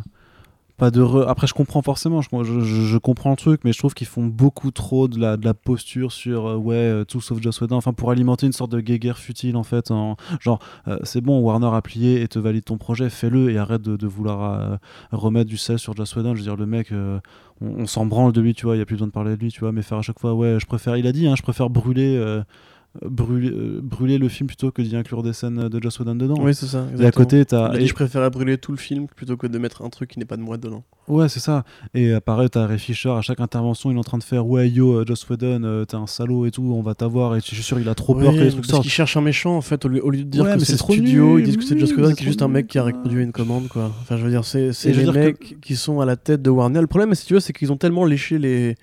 Pas de. Après, je comprends forcément, je, je, comprends le truc, mais je trouve qu'ils font beaucoup trop de la, posture sur euh, ouais, euh, tout sauf Joss Whedon. Pour alimenter une sorte de guéguerre futile, en fait. en- Genre, euh, c'est bon, Warner a plié et te valide ton projet, fais-le et arrête de, vouloir remettre du sel sur Joss Whedon. Je veux dire, le mec, on, on s'en branle de lui, tu vois, il n'y a plus besoin de parler de lui, tu vois, mais faire à chaque fois, ouais, je préfère. Il a dit, hein, je préfère brûler. Euh, Brûler, euh, brûler le film plutôt que d'y inclure des scènes de Joss Whedon dedans. Oui, c'est ça. et à exactement. côté, Il t'as. a dit et- je préférais brûler tout le film plutôt que de mettre un truc qui n'est pas de moi dedans. Ouais, c'est ça. Et euh, pareil, t'as Ray Fisher, à chaque intervention, il est en train de faire Ouais, yo, euh, Joss Whedon, euh, t'es un salaud et tout, on va t'avoir. Et je suis sûr, il a trop peur Oui, que les trucs parce sortent. qu'ils cherchent un méchant en fait, au lieu, au lieu de dire Ouais, que c'est studio, nul, ils disent que c'est Joss Whedon qui est juste un mec qui a quoi. reproduit une commande quoi. Enfin, je veux dire, c'est les mecs qui sont à la tête de Warner. Le problème, si tu veux, c'est qu'ils ont tellement léché les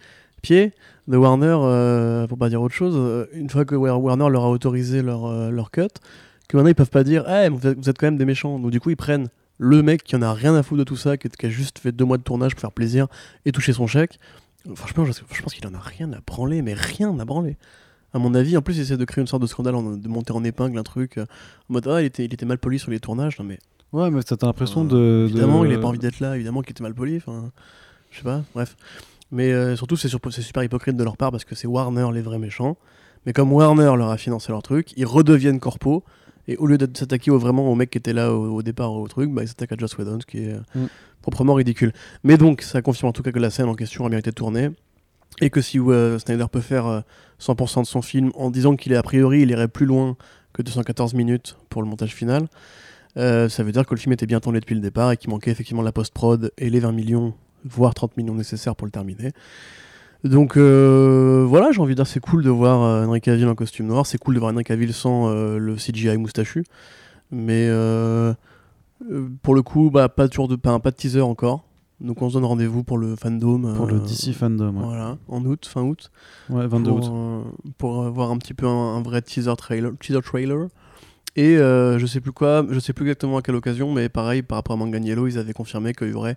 pieds de Warner, euh, pour pas dire autre chose, euh, une fois que War- Warner leur a autorisé leur, euh, leur cut, que maintenant ils peuvent pas dire, Eh, vous, êtes, quand même des méchants. Donc du coup, ils prennent le mec qui en a rien à foutre de tout ça, qui, a juste fait deux mois de tournage pour faire plaisir et toucher son chèque. Franchement, je, je pense qu'il en a rien à branler, mais rien à branler. À mon avis, en plus, il essaie de créer une sorte de scandale, de monter en épingle un truc. euh, en mode, ah, il était, il était mal poli sur les tournages. Non, mais Ouais, mais t'as l'impression euh, de. de- évidemment, il a pas envie d'être là, évidemment qu'il était mal poli. Enfin, je sais pas, bref. Mais euh, surtout, c'est sur- super hypocrite de leur part parce que c'est Warner les vrais méchants. Mais comme Warner leur a financé leur truc, ils redeviennent corpo. Et au lieu de s'attaquer au- vraiment au mec qui était là au, au départ au truc, bah, ils s'attaquent à Joss Whedon, ce qui est euh, Mm. proprement ridicule. Mais donc, ça confirme en tout cas que la scène en question a bien été tournée. Et que si euh, Snyder peut faire euh, 100% de son film en disant qu'il est a priori, il irait plus loin que 214 minutes pour le montage final, ça veut dire que le film était bien tourné depuis le départ et qu'il manquait effectivement la post-prod et les 20 millions, voire 30 millions nécessaires pour le terminer. Donc euh, voilà, j'ai envie de dire c'est cool de voir euh, Henry Cavill en costume noir, c'est cool de voir Henry Cavill sans euh, le CGI moustachu, mais euh, pour le coup, bah, pas, toujours de, pas, pas de teaser encore. Donc on se donne rendez-vous pour le fandom. Pour le DC Fandom, ouais. Voilà, en août, fin août Ouais, 22 pour, août. pour voir un petit peu un, un vrai teaser trailer, teaser trailer. Et je sais plus quoi, je sais plus exactement à quelle occasion, mais pareil par rapport à Manganiello, ils avaient confirmé qu'il y aurait,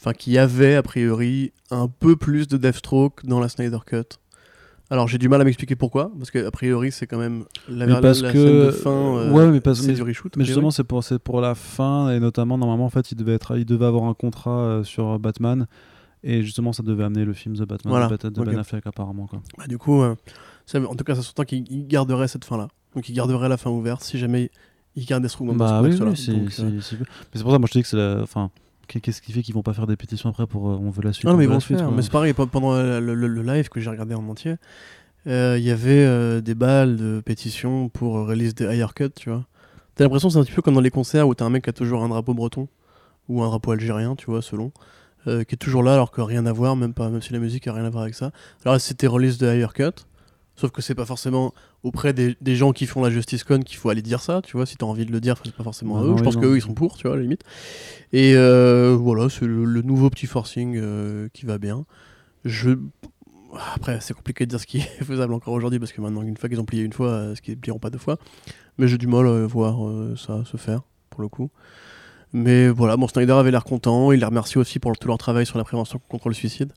enfin qu'il y avait a priori un peu plus de Deathstroke dans la Snyder Cut. Alors j'ai du mal à m'expliquer pourquoi, parce que a priori c'est quand même la, Mais parce la que- scène de fin, euh, ouais, mais parce- c'est mais- du reshoot. Mais justement, c'est pour, c'est pour la fin, et notamment, normalement, en fait, il devait, être, il devait avoir un contrat euh, sur Batman, et justement, ça devait amener le film The Batman Voilà, de. Ben Affleck, apparemment. Quoi. Bah, du coup, euh, ça, en tout cas, ça s'entend qu'il il garderait cette fin-là. Donc il garderait la fin ouverte si jamais il garde Deathstroke dans Bah ce oui, oui, c'est- euh, c'est- Mais c'est pour ça, moi, je te dis que c'est la. Enfin, qu'est-ce qui fait qu'ils vont pas faire des pétitions après pour euh, on veut la suite Non, on mais ils vont faire. Mais c'est pareil, pe- pendant le, le- le live que j'ai regardé en entier, euh, il y avait euh, des balles de pétitions pour euh, release des higher cut, tu vois. T'as l'impression que c'est un petit peu comme dans les concerts où t'as un mec qui a toujours un drapeau breton ou un drapeau algérien, tu vois, selon, qui est toujours là alors que rien à voir, même, pas, même si la musique a rien à voir avec ça. Alors c'était release de higher cut. Sauf que c'est pas forcément auprès des, des gens qui font la Justice Con qu'il faut aller dire ça, tu vois. Si t'as envie de le dire, c'est pas forcément Bah à eux. non, Je pense qu'eux, ils sont pour, tu vois, à la limite. Et euh, voilà, c'est le, le nouveau petit forcing euh, qui va bien. Je... Après, c'est compliqué de dire ce qui est faisable encore aujourd'hui parce que maintenant, une fois qu'ils ont plié une fois, euh, ce qu'ils ne plieront pas deux fois. Mais j'ai du mal à voir ça se faire, pour le coup. Mais voilà, bon, Snyder avait l'air content. Il les remercie aussi pour tout leur travail sur la prévention contre le suicide.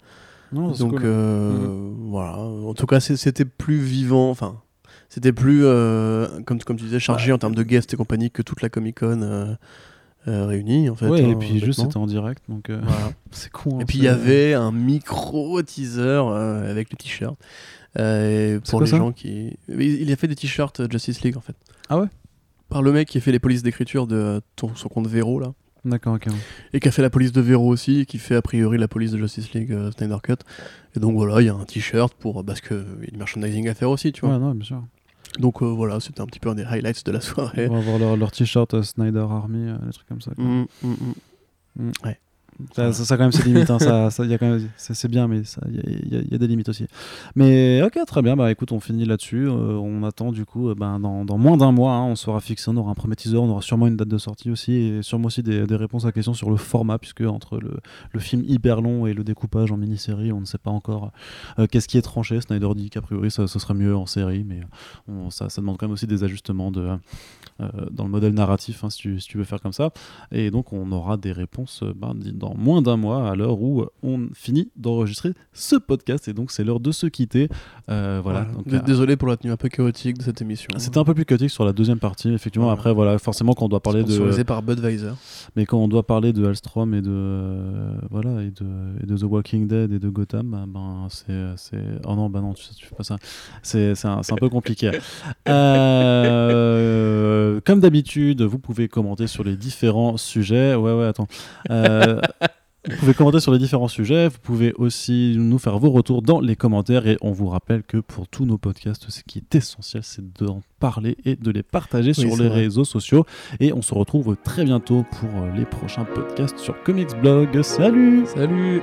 Non, Donc cool. euh, voilà. En tout cas, c'était plus vivant. Enfin, c'était plus, euh, comme, comme tu disais, chargé en termes de guests et compagnie que toute la Comic Con. euh, euh, réunis en fait. ouais, et hein, puis juste c'était en direct, donc euh, Voilà. c'est con. hein, Et puis il y avait un micro teaser euh, avec le t-shirt. Pour les gens qui. Il a fait des t-shirts Justice League en fait. Ah ouais? Par le mec qui a fait les polices d'écriture de ton- son compte Vero là. D'accord, ok. ouais. Et qui a fait la police de Vero aussi, et qui fait a priori la police de Justice League euh, Snyder Cut. Et donc voilà, il y a un t-shirt pour. Parce qu'il y a du merchandising à faire aussi, tu vois. Ouais, non, bien sûr. Donc euh, voilà, c'était un petit peu un des highlights de la soirée. On va avoir leur, leur t-shirt euh, Snyder Army, euh, des trucs comme ça. quoi. Mm, mm, mm. Ça, ça, quand même, c'est limite. hein, ça, c'est, bien, mais il y a, des limites aussi. Mais ok, très bien. Bah écoute, on finit là-dessus. Euh, on attend du coup, euh, ben, dans, dans moins d'un mois, hein, on sera fixé. On aura un premier teaser, on aura sûrement une date de sortie aussi, et sûrement aussi des, réponses à questions sur le format, puisque entre le, film hyper long et le découpage en mini-série, on ne sait pas encore euh, qu'est-ce qui est tranché. Snyder dit qu'a priori, ça, ce serait mieux en série, mais ça, demande quand même aussi des ajustements de, dans le modèle narratif, hein, si, tu, veux faire comme ça. Et donc, on aura des réponses ben, di- moins d'un mois, à l'heure où on finit d'enregistrer ce podcast. Et donc, c'est l'heure de se quitter. Euh, voilà. Voilà. Donc, D- euh, Désolé pour la tenue un peu chaotique de cette émission. c'était un peu plus chaotique sur la deuxième partie, effectivement. Voilà. Après, voilà, forcément, quand on doit parler de, par Budweiser. mais quand on doit parler de Alstrom et de, euh, voilà, et de, et de The Walking Dead et de Gotham, bah, ben c'est, c'est, oh non, bah non, tu, tu fais pas ça. C'est, c'est, un, c'est un peu compliqué. Euh, comme d'habitude, vous pouvez commenter sur les différents sujets. Ouais, ouais, attends. Euh, Vous pouvez commenter sur les différents sujets, vous pouvez aussi nous faire vos retours dans les commentaires et on vous rappelle que pour tous nos podcasts, ce qui est essentiel, c'est d'en parler et de les partager Oui, sur les vrai. réseaux sociaux. Et on se retrouve très bientôt pour les prochains podcasts sur Comics Blog. Salut Salut